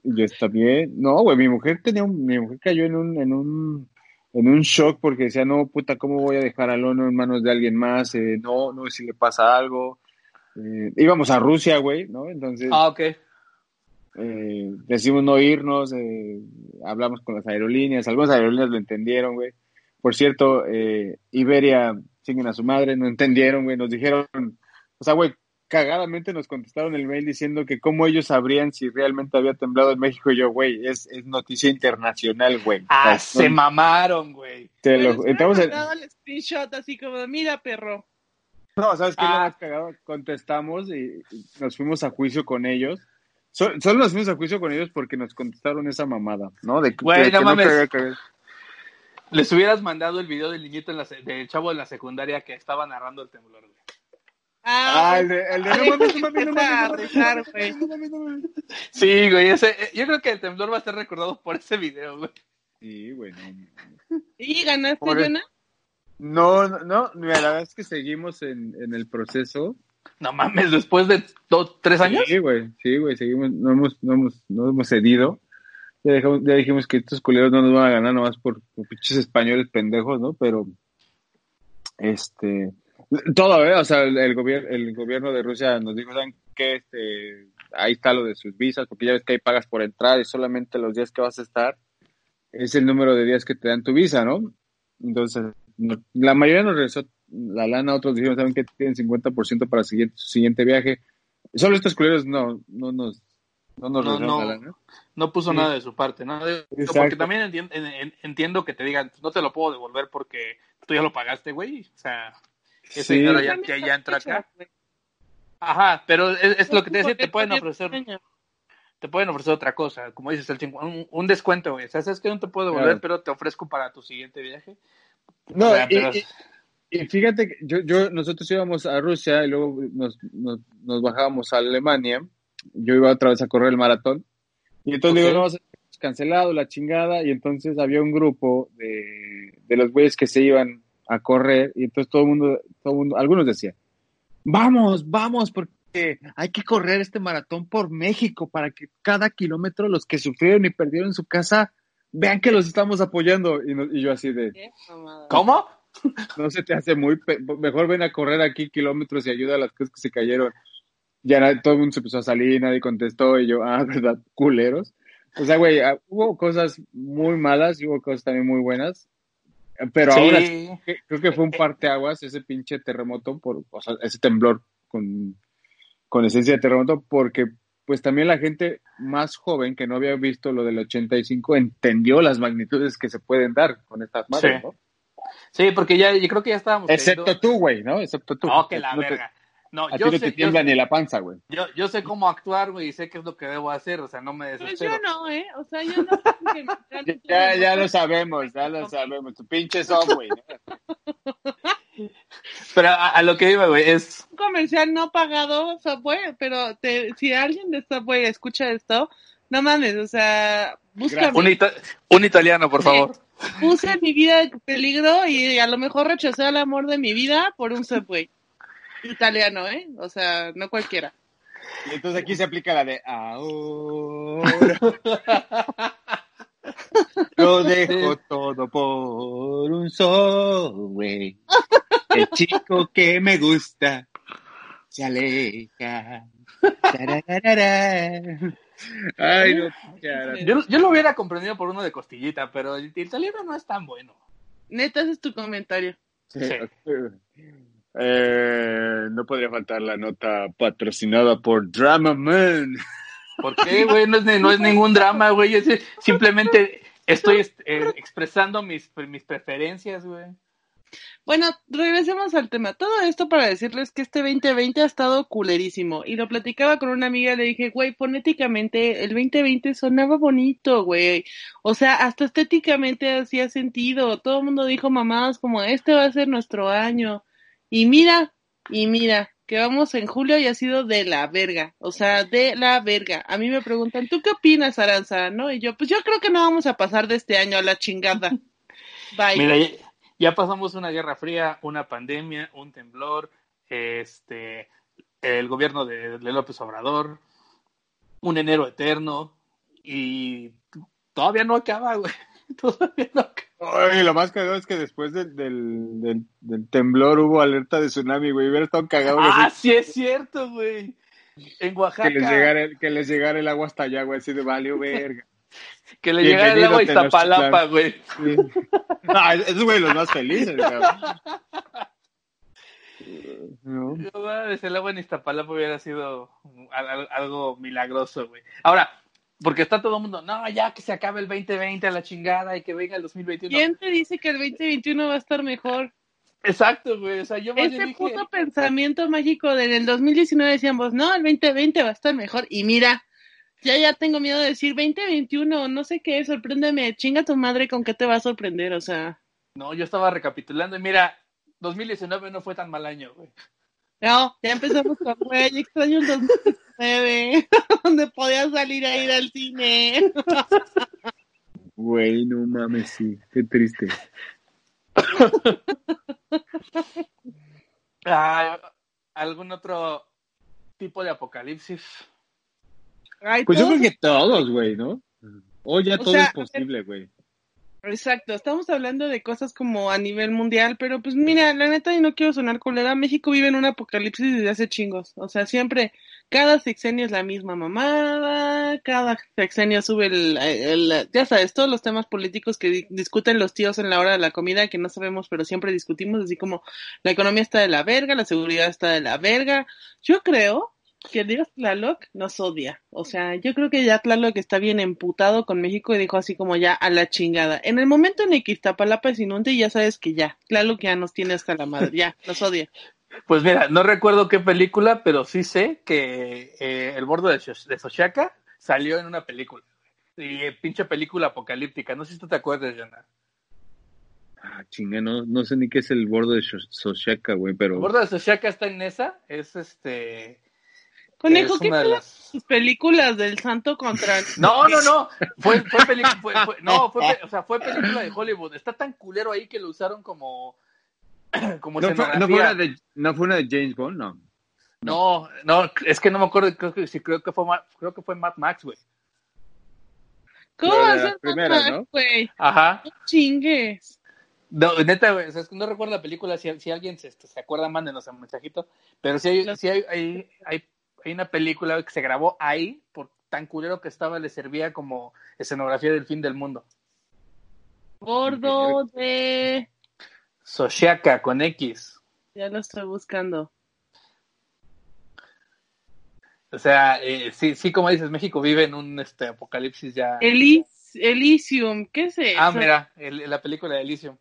y yo, está bien. No, güey, mi mujer tenía un, mi mujer cayó en un, en un, en un shock porque decía, no, puta, ¿cómo voy a dejar al Ono en manos de alguien más? Eh, no, no, si le pasa algo. Eh, íbamos a Rusia, güey, ¿no? Entonces, Ah, ok. eh, decidimos no irnos, eh, hablamos con las aerolíneas, algunas aerolíneas lo entendieron, güey. Por cierto, eh, Iberia siguen a su madre, no entendieron, güey, nos dijeron, o sea, güey, cagadamente nos contestaron el mail diciendo que cómo ellos sabrían si realmente había temblado en México y yo, güey, es, es noticia internacional, güey. Ah, se no- mamaron, güey. te Pero lo- entramos en- el screenshot así como, mira, perro. No, ¿sabes qué? Ah. más cagado? Contestamos y y nos fuimos a juicio con ellos. So- solo nos fuimos a juicio con ellos porque nos contestaron esa mamada, ¿no? De que, Güey, que no mames. cabía caer. Les hubieras mandado el video del niñito en la del chavo de la secundaria que estaba narrando el temblor, güey. Ah, el de, el de no mames, no mames, no mames, mames, mames. Sí, güey, ese, eh, yo creo que el temblor va a ser recordado por ese video, güey. Sí, güey, no. ¿Y ganaste, Jonah? No, no, no, mira, la verdad es que seguimos en, en el proceso. No mames, después de dos, tres años. Sí, güey, sí, güey, seguimos, no hemos, no hemos, no hemos cedido. Ya, dejamos- ya dijimos que estos culeros no nos van a ganar nomás por, por pinches españoles pendejos, ¿no? Pero, este, todo, ¿eh? O sea, el, el gobierno, el gobierno de Rusia nos dijo, ¿saben qué? Este, ahí está lo de sus visas, porque ya ves que ahí pagas por entrar y solamente los días que vas a estar es el número de días que te dan tu visa, ¿no? Entonces, no- la mayoría nos regresó la lana, otros dijeron, ¿saben que Tienen 50% para siguiente, su siguiente viaje. Solo estos culeros no, no nos, No nos No, regresaron no. la lana. No puso Sí. nada de su parte, ¿no? Digo, Exacto. Porque también entien- en- en- entiendo que te digan, no te lo puedo devolver porque tú ya lo pagaste, güey. O sea, ese Sí. ya, ya, ya entra acá. Ajá, pero es, es lo que te decía, te pueden ofrecer, te pueden ofrecer otra cosa, como dices, el un, un descuento, güey. O sea, sabes que no te puedo devolver, Claro. pero te ofrezco para tu siguiente viaje. No, O sea, y, pero- y- y fíjate que yo, yo, nosotros íbamos a Rusia y luego nos, nos, nos bajábamos a Alemania. Yo iba otra vez a correr el maratón. Y entonces Ok. digo, no, cancelado la chingada. Y entonces había un grupo de, de los güeyes que se iban a correr. Y entonces todo el mundo, todo el mundo, algunos decían, vamos, vamos, porque hay que correr este maratón por México para que cada kilómetro los que sufrieron y perdieron su casa vean que los estamos apoyando. Y, no- y yo así de, Qué. ¿Cómo? no se te hace muy... pe- Mejor ven a correr aquí kilómetros y ayuda a las cosas que se cayeron. Ya todo el mundo se empezó a salir, nadie contestó y yo, ah, [laughs] ¿verdad? Culeros. O sea, güey, ah, hubo cosas muy malas y hubo cosas también muy buenas. Pero Sí. ahora creo que fue un parteaguas ese pinche terremoto, por, o sea, ese temblor con, con esencia de terremoto, porque pues también la gente más joven que no había visto lo del 85 entendió las magnitudes que se pueden dar con estas madres, Sí. ¿no? Sí, porque ya, yo creo que ya estábamos. Excepto tú, güey, ¿no? Excepto tú. Oh, que la No te- verga. No, a yo ti no sé, te yo, tiembla sé- ni la panza, güey. yo, yo sé cómo actuar, güey, y sé qué es lo que debo hacer, o sea, no me Pues desespero. yo no, ¿eh? O sea, yo no. [laughs] encanta Ya, ya todo. lo sabemos, ya lo sabemos. Tu pinche Subway, ¿no? [laughs] Pero a, a lo que iba, güey, es... Un comercial no pagado, Subway, pero te, si alguien de Subway escucha esto, no mames, o sea, búscame. Un, ita- un italiano, por favor. Puse mi vida en peligro y a lo mejor rechacé el amor de mi vida por un Subway. Italiano, ¿eh? O sea, no cualquiera. Y entonces aquí se aplica la de ahora. Lo dejo todo por un Subway. El chico que me gusta se aleja. Tararara. Ay, no. Yo, yo lo hubiera comprendido por uno de costillita, pero el, el italiano no es tan bueno. Neta, ese es tu comentario. Sí. Eh, no podría faltar la nota patrocinada por Drama Man. ¿Por qué, güey? No es, ni- no es ningún drama, güey. es- simplemente estoy eh, expresando mis, mis preferencias, güey. Bueno, regresemos al tema. Todo esto para decirles que este 2020 ha estado culerísimo. Y lo platicaba con una amiga, le dije, güey, fonéticamente el 2020 sonaba bonito, güey. O sea, hasta estéticamente hacía sentido. Todo el mundo dijo mamadas como, este va a ser nuestro año. Y mira, y mira, que vamos en julio y ha sido de la verga. O sea, de la verga. A mí me preguntan, ¿tú qué opinas, Aranza? ¿No? Y yo, pues yo creo que no vamos a pasar de este año a la chingada. [laughs] Bye. Mira, ya, ya pasamos una guerra fría, una pandemia, un temblor, este, el gobierno de, de López Obrador, un enero eterno y todavía no acaba, güey. [laughs] Todavía no acaba. Ay, lo más cagado es que después del, del, del, del temblor hubo alerta de tsunami, güey. Hubiera estado cagado Ah, así- sí es cierto, güey. En Oaxaca. que les llegara el, que les llegara el agua hasta allá, güey. Así de valió verga. [laughs] Que le llegara el agua a Iztapalapa, güey. Sí. Ah, esos güey los más felices, cabrón. [laughs] No. No el agua en Iztapalapa hubiera sido al- al- algo milagroso, güey. Ahora, porque está todo el mundo, no, ya que se acabe el 2020 a la chingada y que venga el 2021. ¿Quién te dice que el 2021 va a estar mejor? Exacto, güey. O sea, yo Ese dije, puto pensamiento mágico de en el 2019 decíamos, no, el 2020 va a estar mejor. Y mira, ya ya tengo miedo de decir 2021, no sé qué, sorpréndeme, chinga tu madre con qué te va a sorprender, o sea. no, yo estaba recapitulando y mira, 2019 no fue tan mal año, güey. No, ya empezamos con, güey, extraño el 2019, [laughs] donde podías salir a ir al cine. Güey, no mames, sí. Qué triste. Ah, ¿Algún otro tipo de apocalipsis? Ay, Pues yo creo que todos, güey, ¿no? Hoy ya O todo sea, es posible, güey. Exacto, estamos hablando de cosas como a nivel mundial, pero pues mira, la neta, y no quiero sonar culera, México vive en un apocalipsis desde hace chingos, o sea, siempre, cada sexenio es la misma mamada, cada sexenio sube el, el- ya sabes, todos los temas políticos que di- discuten los tíos en la hora de la comida, que no sabemos, pero siempre discutimos, así como la economía está de la verga, la seguridad está de la verga, yo creo que Dios Tlaloc nos odia. O sea, yo creo que ya Tlaloc está bien emputado con México y dijo así como ya a la chingada. En el momento en el que Iztapalapa es inunde, ya sabes que ya, Tlaloc ya nos tiene hasta la madre, ya, nos odia. Pues mira, no recuerdo qué película, pero sí sé que eh, El Bordo de, de Xochaca salió en una película. Y eh, pinche película apocalíptica. No sé si tú te acuerdas, Jonah. Ah, chinga, no, no sé ni qué es el bordo de Soshaka, güey, pero... El Bordo de Xochaca está en esa. Es este. Conejo, ¿qué una de pedo las- tus películas del santo contra el... No, no, no. [laughs] Fue, fue película. Fue, fue- no, fue, o sea, fue película de Hollywood. Está tan culero ahí que lo usaron como. [clears throat] como ¿No fue, no, fue una de, ¿No fue una de James Bond? No. No, no, es que no me acuerdo, creo que sí, creo que fue, creo que fue Mad Max, güey. ¿Cómo La- va güey? Ajá. No chingues. No, neta, güey, o sea, es que no recuerdo la película, si, si alguien se, se acuerda, mándenos un mensajito, pero sí hay, sí hay, hay, hay, hay una película que se grabó ahí, por tan culero que estaba, le servía como escenografía del fin del mundo. Gordo de... Soshaka, con X. Ya lo estoy buscando. O sea, eh, sí, sí, como dices, México vive en un este, apocalipsis ya. Elis, Elysium, ¿qué es eso? Ah, mira, el- la película de Elysium.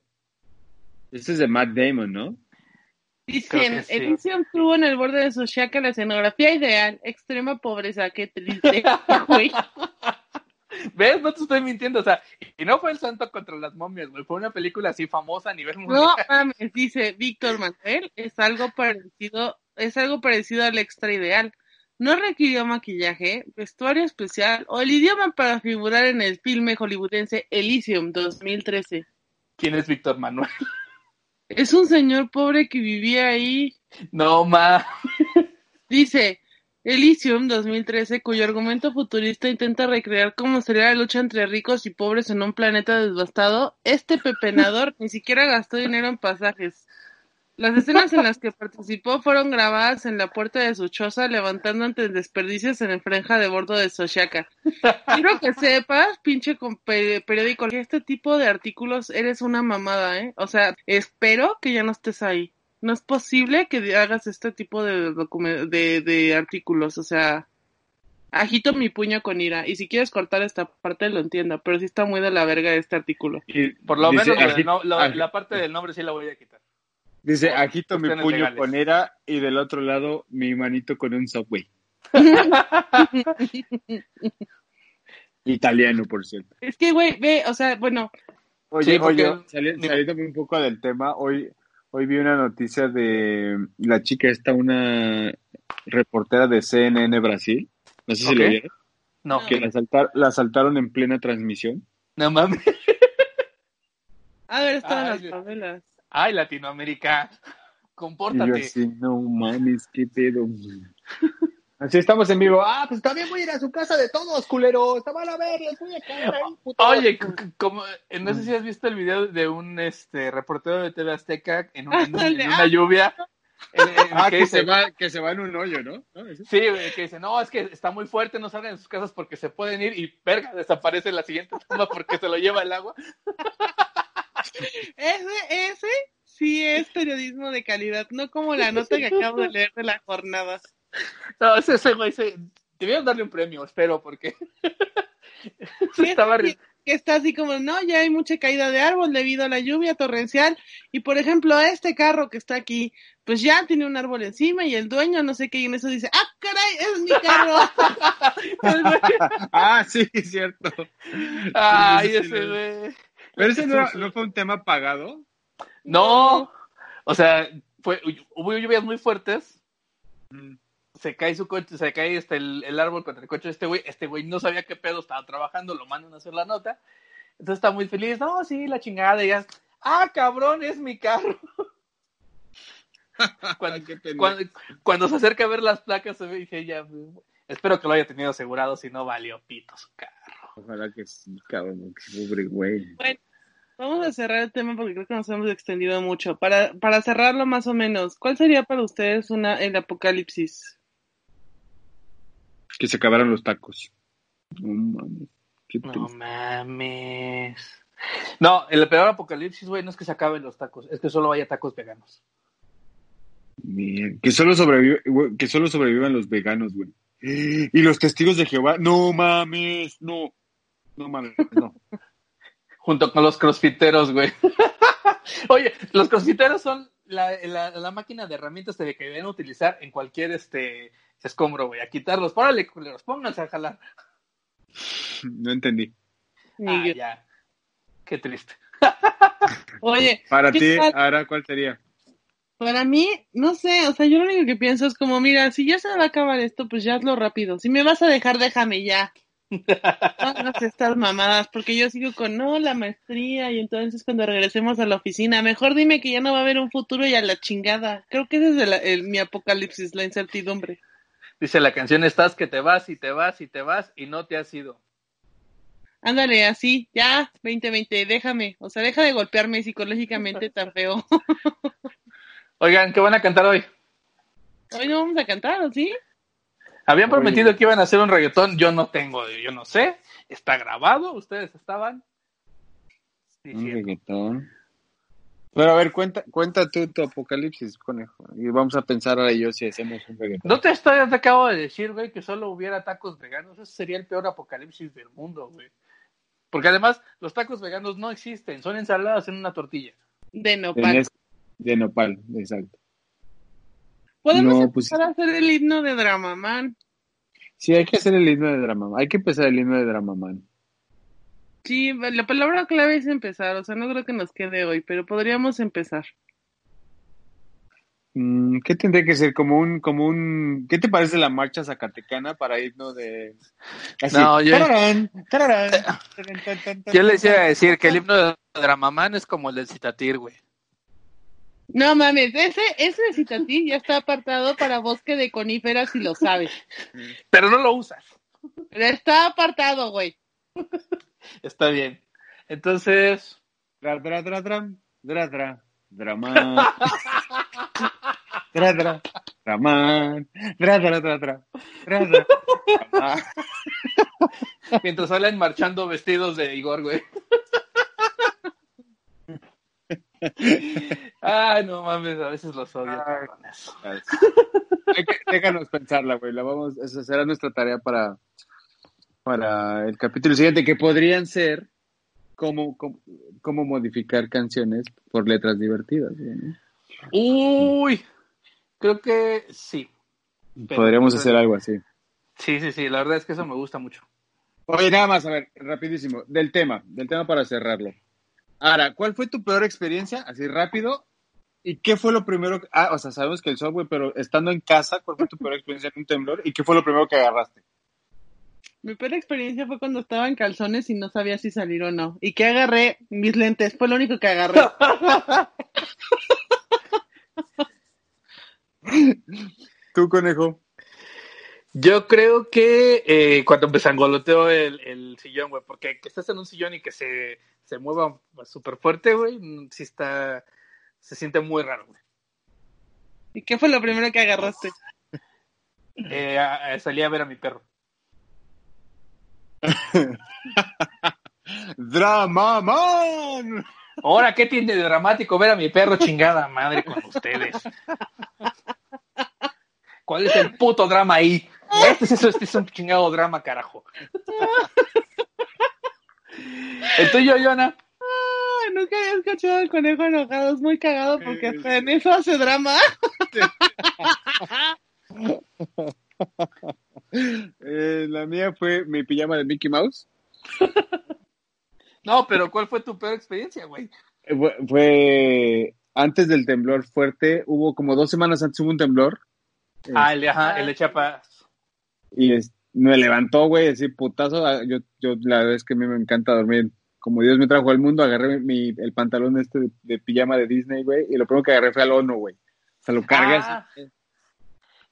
Este es de Matt Damon, ¿no? Que sí. Elysium tuvo en el borde de su shack la escenografía ideal, extrema pobreza, qué triste, [laughs] güey. ¿Ves? No te estoy mintiendo, o sea, y no fue el santo contra las momias, güey, fue una película así famosa a nivel mundial. No mames, dice Víctor Manuel, es algo parecido, es algo parecido al extra ideal. No requirió maquillaje, vestuario especial o el idioma para figurar en el filme hollywoodense Elysium 2013. ¿Quién es Víctor Manuel? Es un señor pobre que vivía ahí. No, ma. Dice Elysium 2013, cuyo argumento futurista intenta recrear cómo sería la lucha entre ricos y pobres en un planeta devastado. Este pepenador [laughs] ni siquiera gastó dinero en pasajes. Las escenas en las que participó fueron grabadas en la puerta de su choza, levantando ante desperdicios en el franja de bordo de Soshaka. Quiero que sepas, pinche con pe- periódico, que este tipo de artículos eres una mamada, ¿eh? O sea, espero que ya no estés ahí. No es posible que hagas este tipo de, de, de artículos, o sea, agito mi puño con ira. Y si quieres cortar esta parte, lo entiendo, pero sí está muy de la verga este artículo. Y Por lo dice, menos lo del "Agi- no- lo- agi- la parte del nombre sí la voy a quitar. Dice, agito mi puño legales. con ira y del otro lado mi manito con un subway. [laughs] Italiano, por cierto. Es que, güey, ve, o sea, bueno, Oye, Sí, porque- oye, sali- saliéndome un poco del tema, hoy, hoy vi una noticia de la chica esta, una reportera de CNN Brasil. No sé si Ok. lo vieron. No, Que la, asaltar- la asaltaron en plena transmisión. no mames. a ver, están Ay, las Dios. Ay, Latinoamérica. [laughs] Y yo Compórtate. así, no mames, qué pedo. Así estamos en vivo. Ah, pues también voy a ir a su casa de todos, culeros. Te van a ver, les voy a caer ahí, putos. Oye, como, no sé si has visto el video de un este reportero de TV Azteca en, un- en un- en una lluvia. en- en [laughs] Ah, que que dice- se, va, que se va en un hoyo, ¿no? Sí, que dice, no, es que está muy fuerte, no salgan de sus casas porque se pueden ir y verga, desaparece en la siguiente toma porque se lo lleva el agua. [laughs] Ese, ese sí es periodismo de calidad, no como la nota que acabo de leer de la jornada. No, ese, ese güey, se... debieron darle un premio, espero, porque [laughs] se estaba... que, que está así como, no, ya hay mucha caída de árbol debido a la lluvia torrencial. Y por ejemplo, este carro que está aquí, pues ya tiene un árbol encima y el dueño no sé qué, y en eso dice, ah, caray, es mi carro. [laughs] Ah, sí, es cierto. Ay, ese güey. Pero ese no, no fue un tema pagado. No, o sea, fue, hubo lluvias muy fuertes, se cae su coche, se cae este, el, el árbol contra el coche de este güey, este güey no sabía qué pedo, estaba trabajando, lo mandan a hacer la nota, entonces está muy feliz, no, sí, la chingada, y ya, ah, cabrón, es mi carro. [laughs] cuando, cuando, cuando se acerca a ver las placas, se ve y dije, ya, espero que lo haya tenido asegurado, si no valió pito su carro. Ojalá que sí, cabrón, qué pobre güey. Vamos a cerrar el tema porque creo que nos hemos extendido mucho. Para, para cerrarlo más o menos, ¿cuál sería para ustedes una, el apocalipsis? Que se acabaron los tacos. No mames. Qué No mames. No, el peor apocalipsis, güey, no es que se acaben los tacos, es que solo haya tacos veganos. Bien. Que solo sobrevive, que solo sobrevivan los veganos, güey. Y los testigos de Jehová. No mames, no. No mames, no. [laughs] Junto con los crossfiteros, güey. [laughs] Oye, los crossfiteros son la, la, la máquina de herramientas que deben utilizar en cualquier este escombro, güey. A quitarlos. Párale, culeros, pónganse a jalar. No entendí. Ni Ah, yo. ya. Qué triste. [laughs] Oye, Para ¿qué ti, tal? ahora, ¿cuál sería? Para mí, no sé, o sea, yo lo único que pienso es como, mira, si ya se va a acabar esto, pues ya hazlo rápido. Si me vas a dejar, déjame ya. No hagas estas mamadas, porque yo sigo con, no, la maestría, y entonces cuando regresemos a la oficina, mejor dime que ya no va a haber un futuro y a la chingada. Creo que ese es el- el- mi apocalipsis, la incertidumbre. Dice la canción, estás que te vas y te vas y te vas y no te has ido. Ándale, así, ya, 2020, déjame. O sea, deja de golpearme psicológicamente tan feo. [laughs] Oigan, ¿qué van a cantar hoy? Hoy no vamos a cantar, ¿o sí? Habían Oye. prometido que iban a hacer un reggaetón, yo no tengo, yo no sé. Está grabado, ustedes estaban Un diciendo. reggaetón. Pero a ver, cuenta, cuenta tú tu apocalipsis, conejo. Y vamos a pensar ahora yo si hacemos un reggaetón. No te, estoy, te acabo de decir, güey, que solo hubiera tacos veganos. Ese sería el peor apocalipsis del mundo, güey. Porque además, los tacos veganos no existen, son ensaladas en una tortilla. De nopal. De nopal, exacto. Podemos No, pues- empezar a hacer el himno de Dramaman. Sí, hay que hacer el himno de Drama. Hay que empezar el himno de Drama Man. Sí, la palabra clave es empezar, o sea, no creo que nos quede hoy, pero podríamos empezar. Mm, ¿Qué tendría que ser? Como un, como un, ¿qué te parece la marcha zacatecana para irnos de? Así. No, yo- Tararán, tararán, [laughs] Yo les iba a decir que el himno de Dramamán es como el del Citatir, güey. No mames, ese, ese citatín ya está apartado para bosque de coníferas si lo sabes. Pero no lo usas. Pero está apartado, güey. Está bien. Entonces, Dra, dra, dra, dra, dra, dra, drama. Dra, dra, draman. Dra, dra, dra, dra, dra, dra, drama. mientras salen marchando vestidos de Igor, güey. Ay, no mames, a veces los odio. Ay. Déjanos pensarla, güey. La vamos, esa será nuestra tarea para, para el capítulo siguiente, que podrían ser cómo, cómo, cómo modificar canciones por letras divertidas. Uy, creo que sí. Pero- Podríamos hacer algo así. Sí, sí, sí, la verdad es que eso me gusta mucho. Oye, nada más, a ver, rapidísimo, del tema, del tema para cerrarlo. Ahora, ¿cuál fue tu peor experiencia? Así rápido. ¿Y qué fue lo primero? que- Ah, o sea, sabemos que el software, pero estando en casa, ¿cuál fue tu peor experiencia en un temblor? ¿Y qué fue lo primero que agarraste? Mi peor experiencia fue cuando estaba en calzones y no sabía si salir o no. Y que agarré mis lentes, fue lo único que agarré. [laughs] ¿Tú, conejo? Yo creo que eh, cuando me zangoloteo el, el sillón, güey, porque que estés en un sillón y que se, se mueva súper fuerte, güey, mm, sí está, se siente muy raro, güey. ¿Y qué fue lo primero que agarraste? Eh, a- a- salí a ver a mi perro. [laughs] ¡Dramaman! Ahora, ¿qué tiene de dramático ver a mi perro chingada madre con ustedes? ¿Cuál es el puto drama ahí? Este es, este es un chingado drama, carajo. ¿El tuyo, Yona? Ay, nunca había escuchado al conejo enojado, es muy cagado porque hasta en eso hace drama. [laughs] Eh, la mía fue mi pijama de Mickey Mouse. No, pero ¿cuál fue tu peor experiencia, güey? Eh, Fue, fue antes del temblor fuerte, hubo como dos semanas antes hubo un temblor. Ah, el de, ajá, el de Chiapas. Y es- me levantó, güey, así putazo. Ah, Yo, yo la verdad es que a mí me encanta dormir. Como Dios me trajo al mundo, agarré mi, el pantalón este de, de pijama de Disney, güey, y lo primero que agarré fue al ONU, güey. O sea, lo cargué Ah.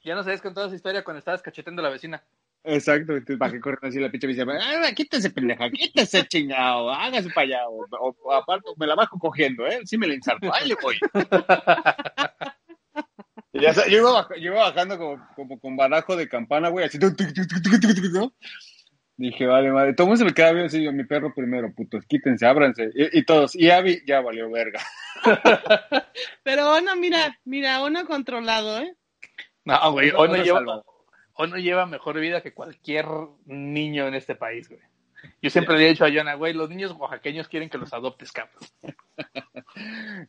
Ya nos habías contado esa historia cuando estabas cacheteando a la vecina. Exacto, entonces bajé corriendo así la pinche bici. ¡Ah, quítese, pendeja! ¡Quítese, chingado! ¡Hágase para allá! O, o- o aparte, me la bajo cogiendo, ¿eh? Sí me la ensarto. ¡Ahí le voy! Y ya, yo, iba baj- yo iba bajando como, como con barajo de campana, güey, así. ¿no? Dije, vale, madre. Todo el mundo se me queda viendo así, yo, mi perro primero, putos, quítense, ábranse. Y, y todos, y Abby ya valió verga. [laughs] Pero Ono, mira, mira, Ono controlado, ¿eh? No, güey, Ono Ono lleva, salvó. Ono lleva mejor vida que cualquier niño en este país, güey. Yo siempre le he dicho a Jonah, güey, los niños oaxaqueños quieren que los adoptes, cabrón. [laughs]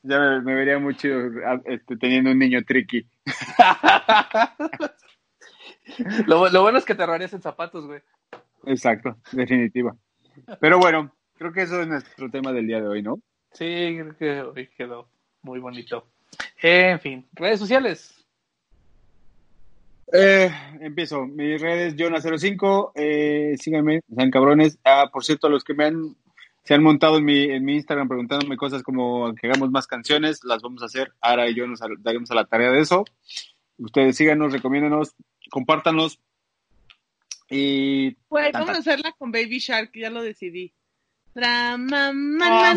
Ya me, me vería muy chido ah, este, teniendo un niño tricky. [laughs] lo, lo bueno es que te en zapatos, güey. Exacto, definitiva. Pero bueno, creo que eso es nuestro tema del día de hoy, ¿no? Sí, creo que hoy quedó muy bonito. En fin, redes sociales. Eh, empiezo. Mis redes, Jonah05. Eh, síganme, sean cabrones. Ah, por cierto, a los que me han, se han montado en mi, en mi Instagram preguntándome cosas como que hagamos más canciones, las vamos a hacer. Ara y yo nos daremos a la tarea de eso. Ustedes síganos, recomiéndenos, compártanos. Y Pues vamos a hacerla con Baby Shark, ya lo decidí. Ah.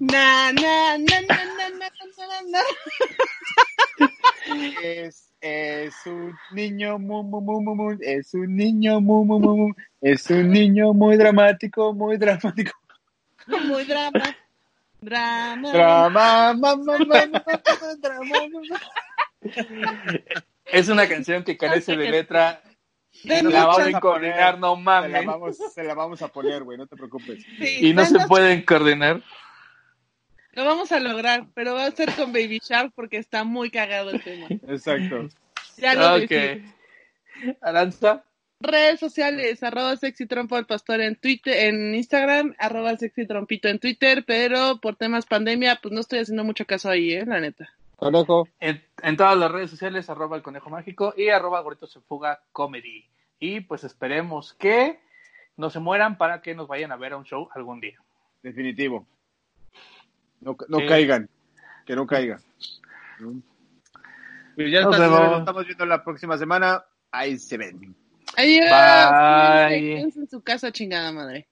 Na, na, na, es, es un niño muy, muy, muy, muy, muy- es un niño muy, muy, muy, es un niño muy dramático, muy dramático. Muy drama. Drama. Drama, ma, ma, ma, ma, drama, ma. Es una canción que carece de letra. De No la se vamos pueden a coordinar, poner. no Se la, mames. vamos, se la vamos a poner, güey, no te preocupes. Sí, Y no se pueden coordinar. Lo vamos a lograr, pero va a ser con Baby Shark porque está muy cagado el tema. Exacto. Ya lo Ok. decidí. Aranza. Redes sociales, arroba sexy trompo al pastor en Twitter, en Instagram, arroba sexy trompito en Twitter, pero por temas pandemia, pues no estoy haciendo mucho caso ahí, eh, la neta. Conejo. En, en todas las redes sociales, arroba el conejo mágico y arroba gorritos se fuga comedy. Y pues esperemos que no se mueran para que nos vayan a ver a un show algún día. Definitivo. No, no Sí. caigan. Que no caigan. Pues ya está, nos estamos viendo la próxima semana. Ahí se ven. Adiós. Bye. En su casa, chingada madre.